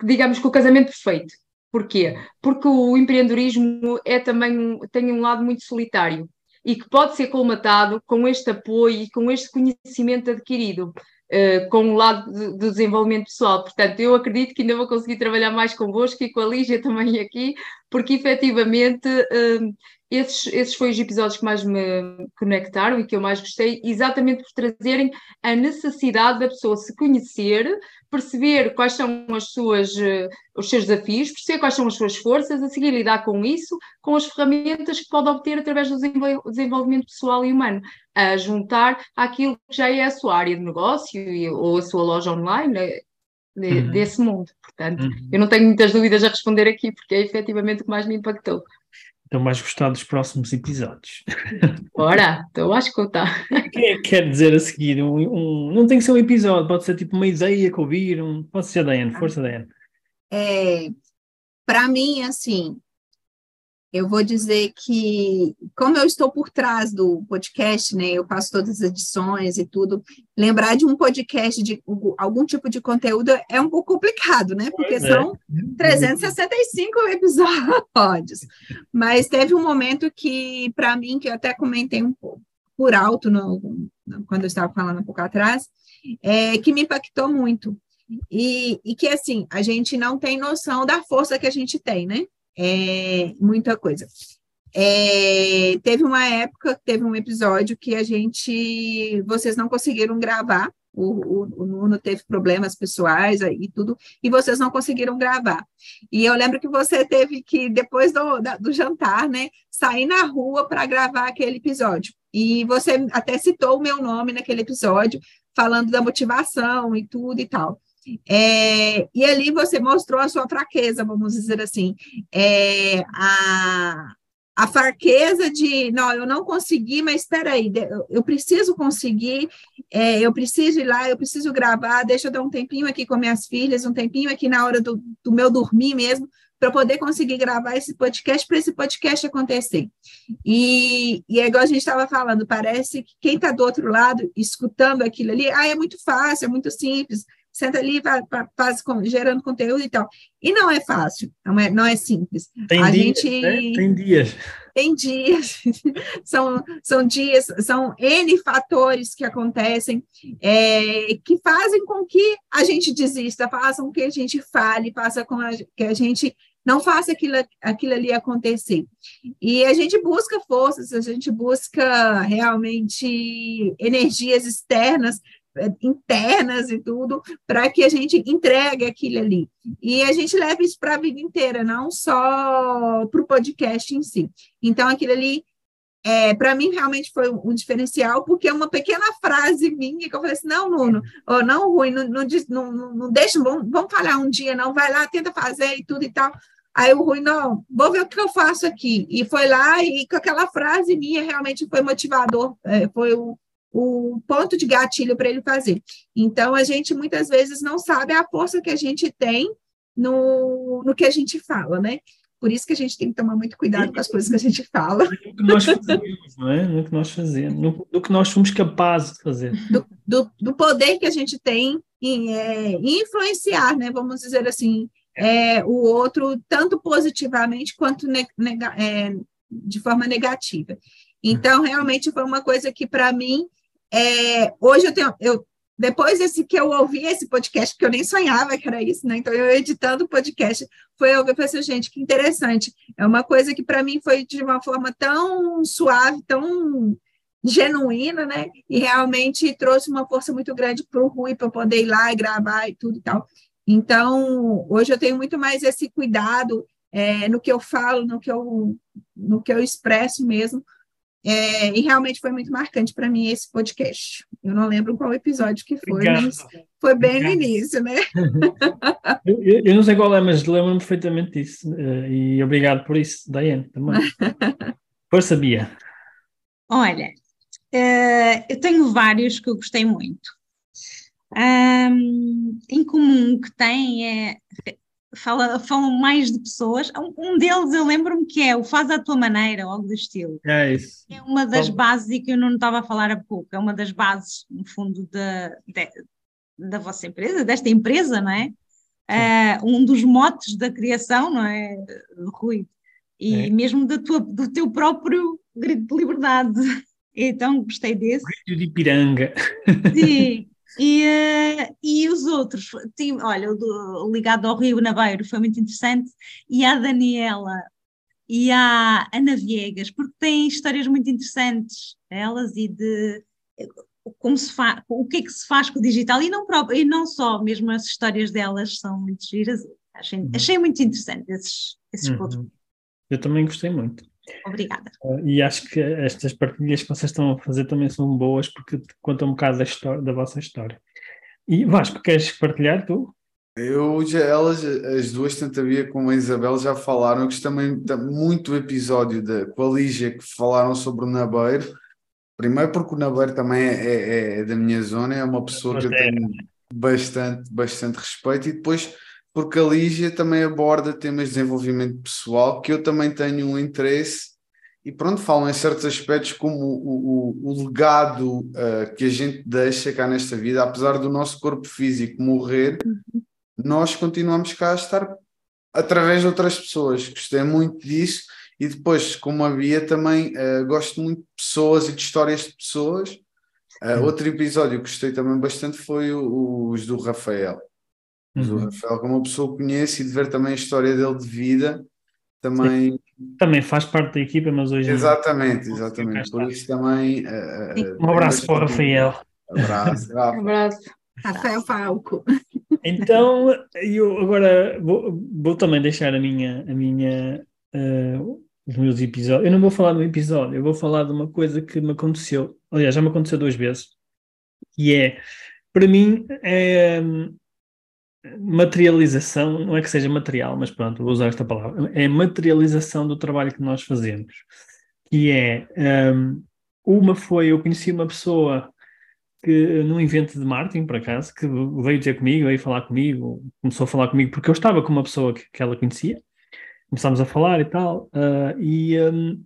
digamos que o casamento perfeito Porquê? Porque o empreendedorismo é também tem um lado muito solitário e que pode ser colmatado com este apoio e com este conhecimento adquirido, uh, com o lado do de desenvolvimento pessoal. Portanto, eu acredito que ainda vou conseguir trabalhar mais convosco e com a Lígia também aqui, porque efetivamente uh, esses, esses foram os episódios que mais me conectaram e que eu mais gostei, exatamente por trazerem a necessidade da pessoa se conhecer, perceber quais são as suas, eh, os seus desafios, perceber quais são as suas forças, a seguir lidar com isso, com as ferramentas que pode obter através do desenvolvimento pessoal e humano, a juntar aquilo que já é a sua área de negócio ou a sua loja online, de, uhum. desse mundo. Portanto, uhum. eu não tenho muitas dúvidas a responder aqui, porque é efetivamente o que mais me impactou. Então vais gostar dos próximos episódios. Ora, então acho que está. O que é que quer dizer a seguir? Um, um, não tem que ser um episódio, pode ser tipo uma ideia que ouviram. Pode ser, Daiane, força, Daiane. É, Para mim, assim, eu vou dizer que, como eu estou por trás do podcast, né, eu faço todas as edições e tudo, lembrar de um podcast de algum tipo de conteúdo é um pouco complicado, né? Porque pois são é. 365 episódios. Mas teve um momento que, para mim, que eu até comentei um pouco por alto no, quando eu estava falando um pouco atrás, é, que me impactou muito. E, e que, assim, a gente não tem noção da força que a gente tem, né? É, muita coisa. É, teve uma época, teve um episódio que a gente, vocês não conseguiram gravar, o, o, o Nuno teve problemas pessoais e tudo, e vocês não conseguiram gravar. E eu lembro que você teve que, depois do, da, do jantar, né, sair na rua para gravar aquele episódio. E você até citou o meu nome naquele episódio, falando da motivação e tudo e tal. É, e ali você mostrou a sua fraqueza, vamos dizer assim, é, a, a fraqueza de, não, eu não consegui, mas espera aí, eu preciso conseguir, é, eu preciso ir lá, eu preciso gravar, deixa eu dar um tempinho aqui com minhas filhas, um tempinho aqui na hora do, do meu dormir mesmo, para poder conseguir gravar esse podcast, para esse podcast acontecer. E, e é igual a gente estava falando, parece que quem está do outro lado, escutando aquilo ali, ah, é muito fácil, é muito simples, senta ali, faz, faz, gerando conteúdo e tal. E não é fácil, não é, não é simples. Tem a dias, gente né? tem dias. Tem dias, são, são dias, são N fatores que acontecem é, que fazem com que a gente desista, façam com que a gente fale, faça com a, que a gente não faça aquilo, aquilo ali acontecer. E a gente busca forças, a gente busca realmente energias externas internas e tudo, para que a gente entregue aquilo ali. E a gente leva isso para a vida inteira, não só para o podcast em si. Então, aquilo ali, é, para mim, realmente foi um diferencial, porque é uma pequena frase minha que eu falei assim: não, Nuno, oh, não, Rui, não, não, não, não deixa, vamos, vamos falar um dia, não, vai lá, tenta fazer e tudo e tal. Aí o Rui, não, vou ver o que eu faço aqui. E foi lá, e com aquela frase minha, realmente foi motivador, é, foi o, o ponto de gatilho para ele fazer. Então, a gente muitas vezes não sabe a força que a gente tem no, no que a gente fala, né? Por isso que a gente tem que tomar muito cuidado com as coisas que a gente fala. No que nós fazemos, não é? No que nós fazemos, no, no que nós somos capazes de fazer. Do, do, do poder que a gente tem em, é, influenciar, né? Vamos dizer assim, é, o outro, tanto positivamente quanto ne, nega, é, de forma negativa. Então, realmente foi uma coisa que, para mim, é, hoje eu tenho, eu, depois desse que eu ouvi esse podcast, que eu nem sonhava que era isso, né? Então, eu editando o podcast, foi eu falei assim, gente, que interessante. É uma coisa que para mim foi de uma forma tão suave, tão genuína, né? E realmente trouxe uma força muito grande para o Rui, para poder ir lá e gravar e tudo e tal. Então, hoje eu tenho muito mais esse cuidado é, no que eu falo, no que eu, no que eu expresso mesmo, é, e realmente foi muito marcante para mim esse podcast. Eu não lembro qual episódio que foi, Obrigado. mas foi bem Obrigado. no início, né? eu, eu, não sei qual é, mas lembro-me perfeitamente disso. Eh, e obrigado por isso, Daiane, também. Força, Bia. Olha, uh, eu tenho vários que eu gostei muito. Um, em comum que tem é fala, falam mais de pessoas. Um, deles eu lembro-me que é o Faz à Tua Maneira, algo do estilo. É isso. É uma das Bom. bases, e que eu não estava a falar há pouco, é uma das bases, no fundo, da, da, da vossa empresa, desta empresa, não é? Uh, um dos motes da criação, não é, Rui? E é. mesmo da tua, do teu próprio grito de liberdade. Então gostei desse. Grito de Ipiranga. Sim. E, uh, e os outros, olha, o, do, ligado ao Rio Naveiro foi muito interessante, e a Daniela e a Ana Viegas, porque têm histórias muito interessantes, elas, e de como se faz, o que é que se faz com o digital, e não, próprio, e não só, mesmo as histórias delas são muito giras, achei, uhum. achei muito interessante esses, esses uhum. pontos. Eu também gostei muito. Obrigada. Uh, e acho que estas partilhas que vocês estão a fazer também são boas porque contam um bocado da, história, da vossa história. E Vasco, queres partilhar tu? Eu já, elas, as duas, tanto a Bia como a Isabel, já falaram. Eu gostei também muito do episódio de, com a Lígia que falaram sobre o Nabeiro. Primeiro porque o Nabeiro também é, é, é da minha zona, é uma pessoa que eu tenho bastante, bastante respeito, e depois porque a Lígia também aborda temas de desenvolvimento pessoal que eu também tenho um interesse e pronto, falam em certos aspectos como o, o, o legado uh, que a gente deixa cá nesta vida, apesar do nosso corpo físico morrer, uhum. nós continuamos cá a estar através de outras pessoas. Gostei muito disso e depois, como havia também, uh, gosto muito de pessoas e de histórias de pessoas. Uh, outro episódio que gostei também bastante foi o, os do Rafael. Os uhum. do Rafael, como uma pessoa que conhece e de ver também a história dele de vida, também. Sim. Também faz parte da equipa, mas hoje. Exatamente, não... exatamente. Por isso também. Uh, um abraço para o Rafael. Abraço. Um abraço. Rafael Falco. Então, eu agora vou, vou também deixar a minha, a minha, uh, os meus episódios. Eu não vou falar do episódio, eu vou falar de uma coisa que me aconteceu. Aliás, já me aconteceu duas vezes. E é, para mim, é, materialização, não é que seja material, mas pronto, vou usar esta palavra, é materialização do trabalho que nós fazemos. Que é, um, uma foi, eu conheci uma pessoa que num evento de marketing, por acaso, que veio ter comigo, veio falar comigo, começou a falar comigo porque eu estava com uma pessoa que, que ela conhecia, começámos a falar e tal, uh, e, um,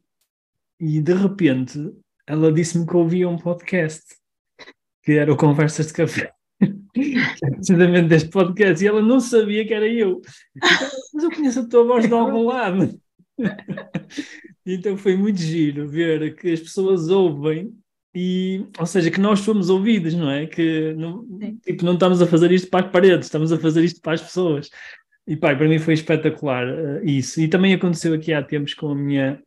e de repente ela disse-me que ouvia um podcast que era o Conversas de Café. precisamente deste podcast, e ela não sabia que era eu. Então, mas eu conheço a tua voz de algum lado. então foi muito giro ver que as pessoas ouvem e, ou seja, que nós somos ouvidos, não é? Que não, tipo, não estamos a fazer isto para as paredes, estamos a fazer isto para as pessoas. E pai, para mim foi espetacular uh, isso. E também aconteceu aqui há tempos com a minha,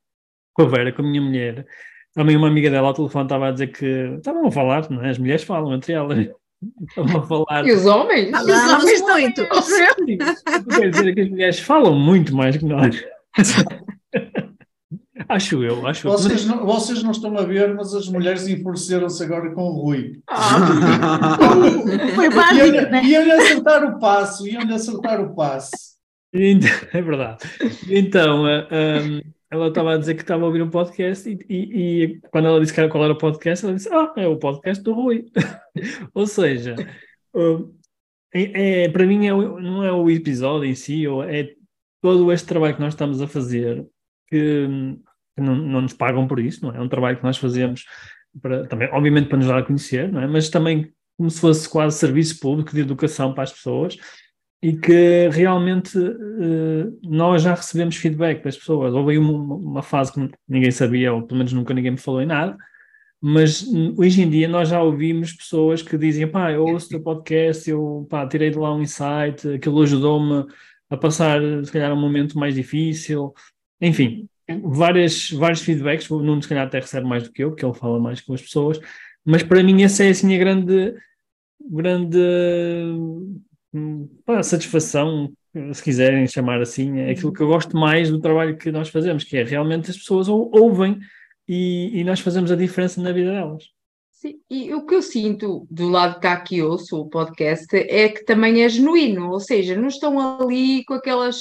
com a Vera, com a minha mulher. Também uma amiga dela ao telefone estava a dizer que estavam a falar, não é? As mulheres falam entre elas. Estão a falar. E os homens? Falamos os homens muito. Quer dizer que as mulheres falam muito mais que nós. Acho eu, acho vocês eu. Não, vocês não estão a ver, mas as mulheres enfureceram-se agora com o Rui. Ah. Foi básico, né? Iam-lhe acertar o passo, iam-lhe acertar o passo. Então, é verdade. Então, uh, um, ela estava a dizer que estava a ouvir um podcast e, e, e, quando ela disse qual era o podcast, ela disse, ah, é o podcast do Rui. ou seja, uh, é, é, para mim é, não é o episódio em si, ou é todo este trabalho que nós estamos a fazer que, que não, não, nos pagam por isso, não é? É um trabalho que nós fazemos para, também, obviamente para nos dar a conhecer, não é? Mas também como se fosse quase serviço público de educação para as pessoas e que realmente uh, nós já recebemos feedback das pessoas. Houve uma, uma, fase que ninguém sabia, ou pelo menos nunca ninguém me falou em nada, mas hum, hoje em dia nós já ouvimos pessoas que dizem: pá, eu ouço o teu podcast, eu pá, tirei de lá um insight, aquilo ajudou-me a passar, se calhar, um momento mais difícil. Enfim, várias, vários feedbacks. O Nuno, se calhar, até recebe mais do que eu, porque ele fala mais com as pessoas, mas para mim, essa é assim a grande. grande pá, satisfação, se quiserem chamar assim, é aquilo que eu gosto mais do trabalho que nós fazemos, que é realmente as pessoas ouvem e, e nós fazemos a diferença na vida delas. Sim, e o que eu sinto do lado cá que ouço o podcast é que também é genuíno, ou seja, não estão ali com aquelas,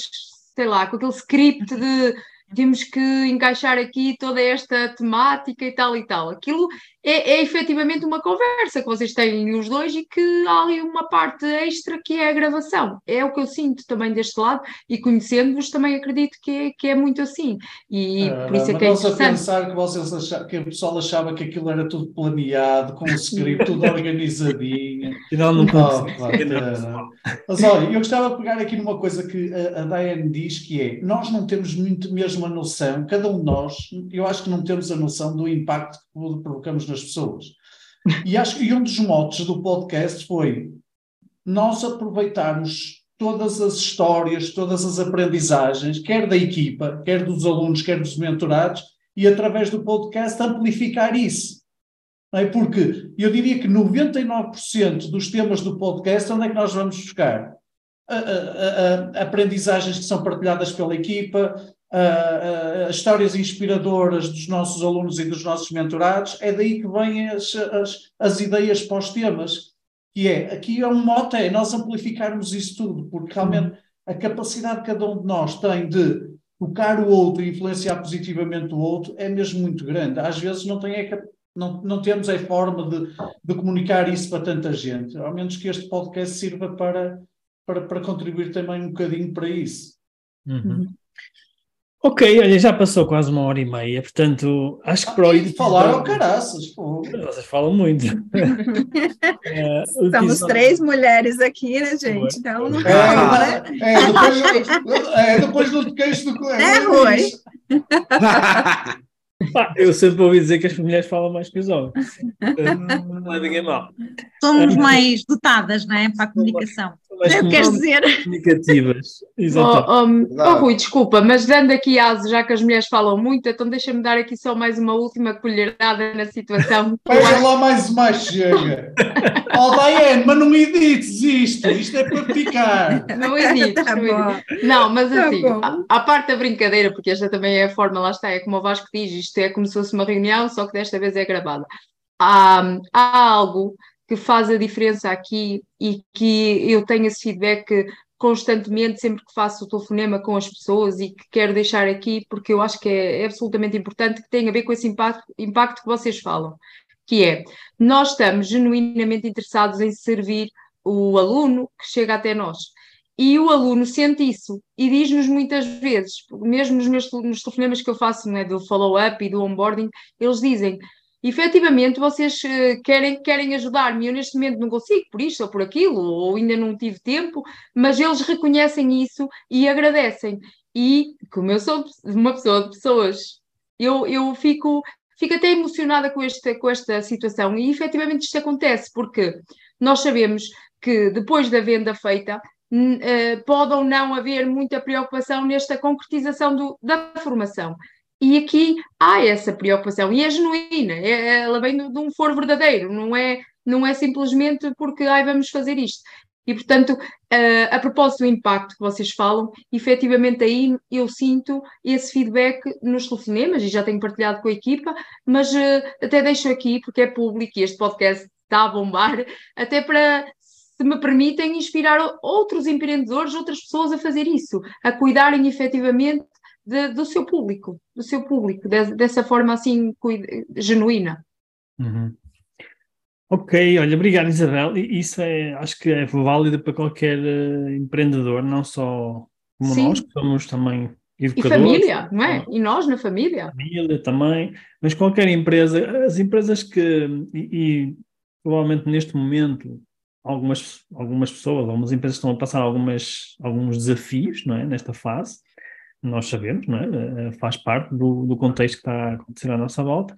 sei lá, com aquele script de temos que encaixar aqui toda esta temática e tal e tal. Aquilo é, é efetivamente uma conversa que vocês têm os dois e que há ali uma parte extra que é a gravação. É o que eu sinto também deste lado e conhecendo-vos também acredito que é, que é muito assim. E ah, por isso é que é interessante. a pensar que, vocês achavam, que o pessoal achava que aquilo era tudo planeado, com o script tudo organizadinho. Afinal não oh, claro, Mas olha, eu gostava de pegar aqui numa coisa que a, a Diane diz que é, nós não temos muito mesmo a noção, cada um de nós, eu acho que não temos a noção do impacto que provocamos nas pessoas. E acho que um dos motos do podcast foi nós aproveitarmos todas as histórias, todas as aprendizagens, quer da equipa, quer dos alunos, quer dos mentorados, e através do podcast amplificar isso. É? Porque eu diria que 99% dos temas do podcast, onde é que nós vamos buscar? A, a, a, aprendizagens que são partilhadas pela equipa, uh, uh, histórias inspiradoras dos nossos alunos e dos nossos mentorados, é daí que vêm as, as, as ideias para os temas. que é, aqui é um mote, é nós amplificarmos isso tudo, porque realmente a capacidade que cada um de nós tem de tocar o outro e influenciar positivamente o outro é mesmo muito grande. Às vezes não, tem a, não, não temos a forma de, de comunicar isso para tanta gente, ao menos que este podcast sirva para, para, para contribuir também um bocadinho para isso. Uhum. Ok, olha, já passou quase uma hora e meia, portanto, acho que para o ir. Falaram caraças, pô. Vocês falam muito. é, Somos três mulheres aqui, né, gente? Então não é, né? é, depois, é, depois do queixo do coelho. É, Rui. Ah, eu sempre ouvi dizer que as mulheres falam mais que os homens. Não é ninguém mal. Somos mais dotadas, não é? Para a comunicação. Mas é queres dizer? Comunicativas. Exato. Oh, oh, oh, Rui, desculpa, mas dando aqui asa, já que as mulheres falam muito, então deixa-me dar aqui só mais uma última colherada na situação. Veja lá mais uma chega. oh, Diane, mas não edites isto, isto é para ficar. Não edites, tá não edites. Não, mas tá assim, a, a, parte da brincadeira, porque esta também é a forma, lá está, é como o Vasco diz, isto é como se fosse uma reunião, só que desta vez é gravada. Há, há algo que faz a diferença aqui e que eu tenho esse feedback constantemente, sempre que faço o telefonema com as pessoas e que quero deixar aqui, porque eu acho que é, absolutamente importante, que tem a ver com esse impacto, impacto que vocês falam, que é, nós estamos genuinamente interessados em servir o aluno que chega até nós. E o aluno sente isso e diz-nos muitas vezes, mesmo nos meus nos telefonemas que eu faço né, do follow-up e do onboarding, eles dizem: efetivamente vocês uh, querem, querem ajudar-me, eu neste momento não consigo por isto ou por aquilo, ou ainda não tive tempo, mas eles reconhecem isso e agradecem. E como eu sou uma pessoa de pessoas, eu, eu fico, fico até emocionada com esta, com esta situação e efetivamente isto acontece, porque nós sabemos que depois da venda feita, Uh, pode ou não haver muita preocupação nesta concretização do, da formação. E aqui há essa preocupação, e é genuína, é, ela vem de, um foro verdadeiro, não é, não é simplesmente porque ai, vamos fazer isto. E, portanto, uh, a propósito do impacto que vocês falam, efetivamente aí eu sinto esse feedback nos telefonemas, e já tenho partilhado com a equipa, mas uh, até deixo aqui, porque é público e este podcast está a bombar, até para, se me permitem, inspirar outros empreendedores, outras pessoas a fazer isso, a cuidarem efetivamente de, do seu público, do seu público, de, dessa forma assim genuína. Uhum. Ok, olha, obrigado Isabel. Isso é, acho que é válido para qualquer uh, empreendedor, não só como Sim. nós, que somos também educadores. E família, não é? E nós na família. Família também, mas qualquer empresa, as empresas que, e, e provavelmente neste momento, algumas, algumas pessoas, algumas empresas estão a passar algumas, alguns desafios, não é? Nesta fase, nós sabemos, não é? Eh, faz parte do, do contexto que está a acontecer à nossa volta.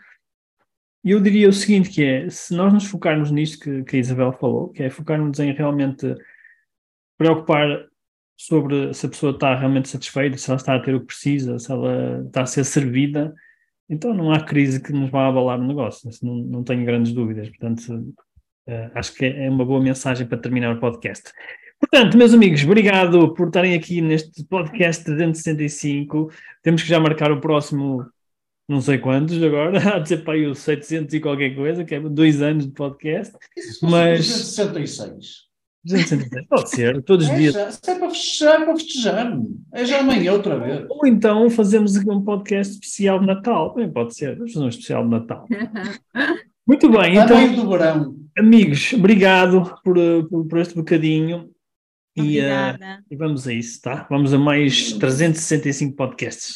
E eu diria o seguinte, que é, se nós nos focarmos nisto que, que a Isabel falou, que é focarmos em realmente preocupar sobre se a pessoa está realmente satisfeita, se ela está a ter o que precisa, se ela está a ser servida, então não há crise que nos vá abalar o negócio, não, não tenho grandes dúvidas. Portanto, uh, acho que é uma boa mensagem para terminar o podcast. Portanto, meus amigos, obrigado por estarem aqui neste podcast 365. Temos que já marcar o próximo, não sei quantos agora, há de ser para aí os 700 e qualquer coisa, que é dois anos de podcast. Isso mas... 266. 266, pode ser, todos os é dias. Já, é para festejar, é para festejar. É já amanhã outra vez. Ou então fazemos aqui um podcast especial de Natal. Bem, pode ser, vamos fazer um especial de Natal. Muito bem, então. do verão. Amigos, obrigado por, por, por este bocadinho. E, uh, e, vamos a isso, tá? Vamos a mais 365 podcasts.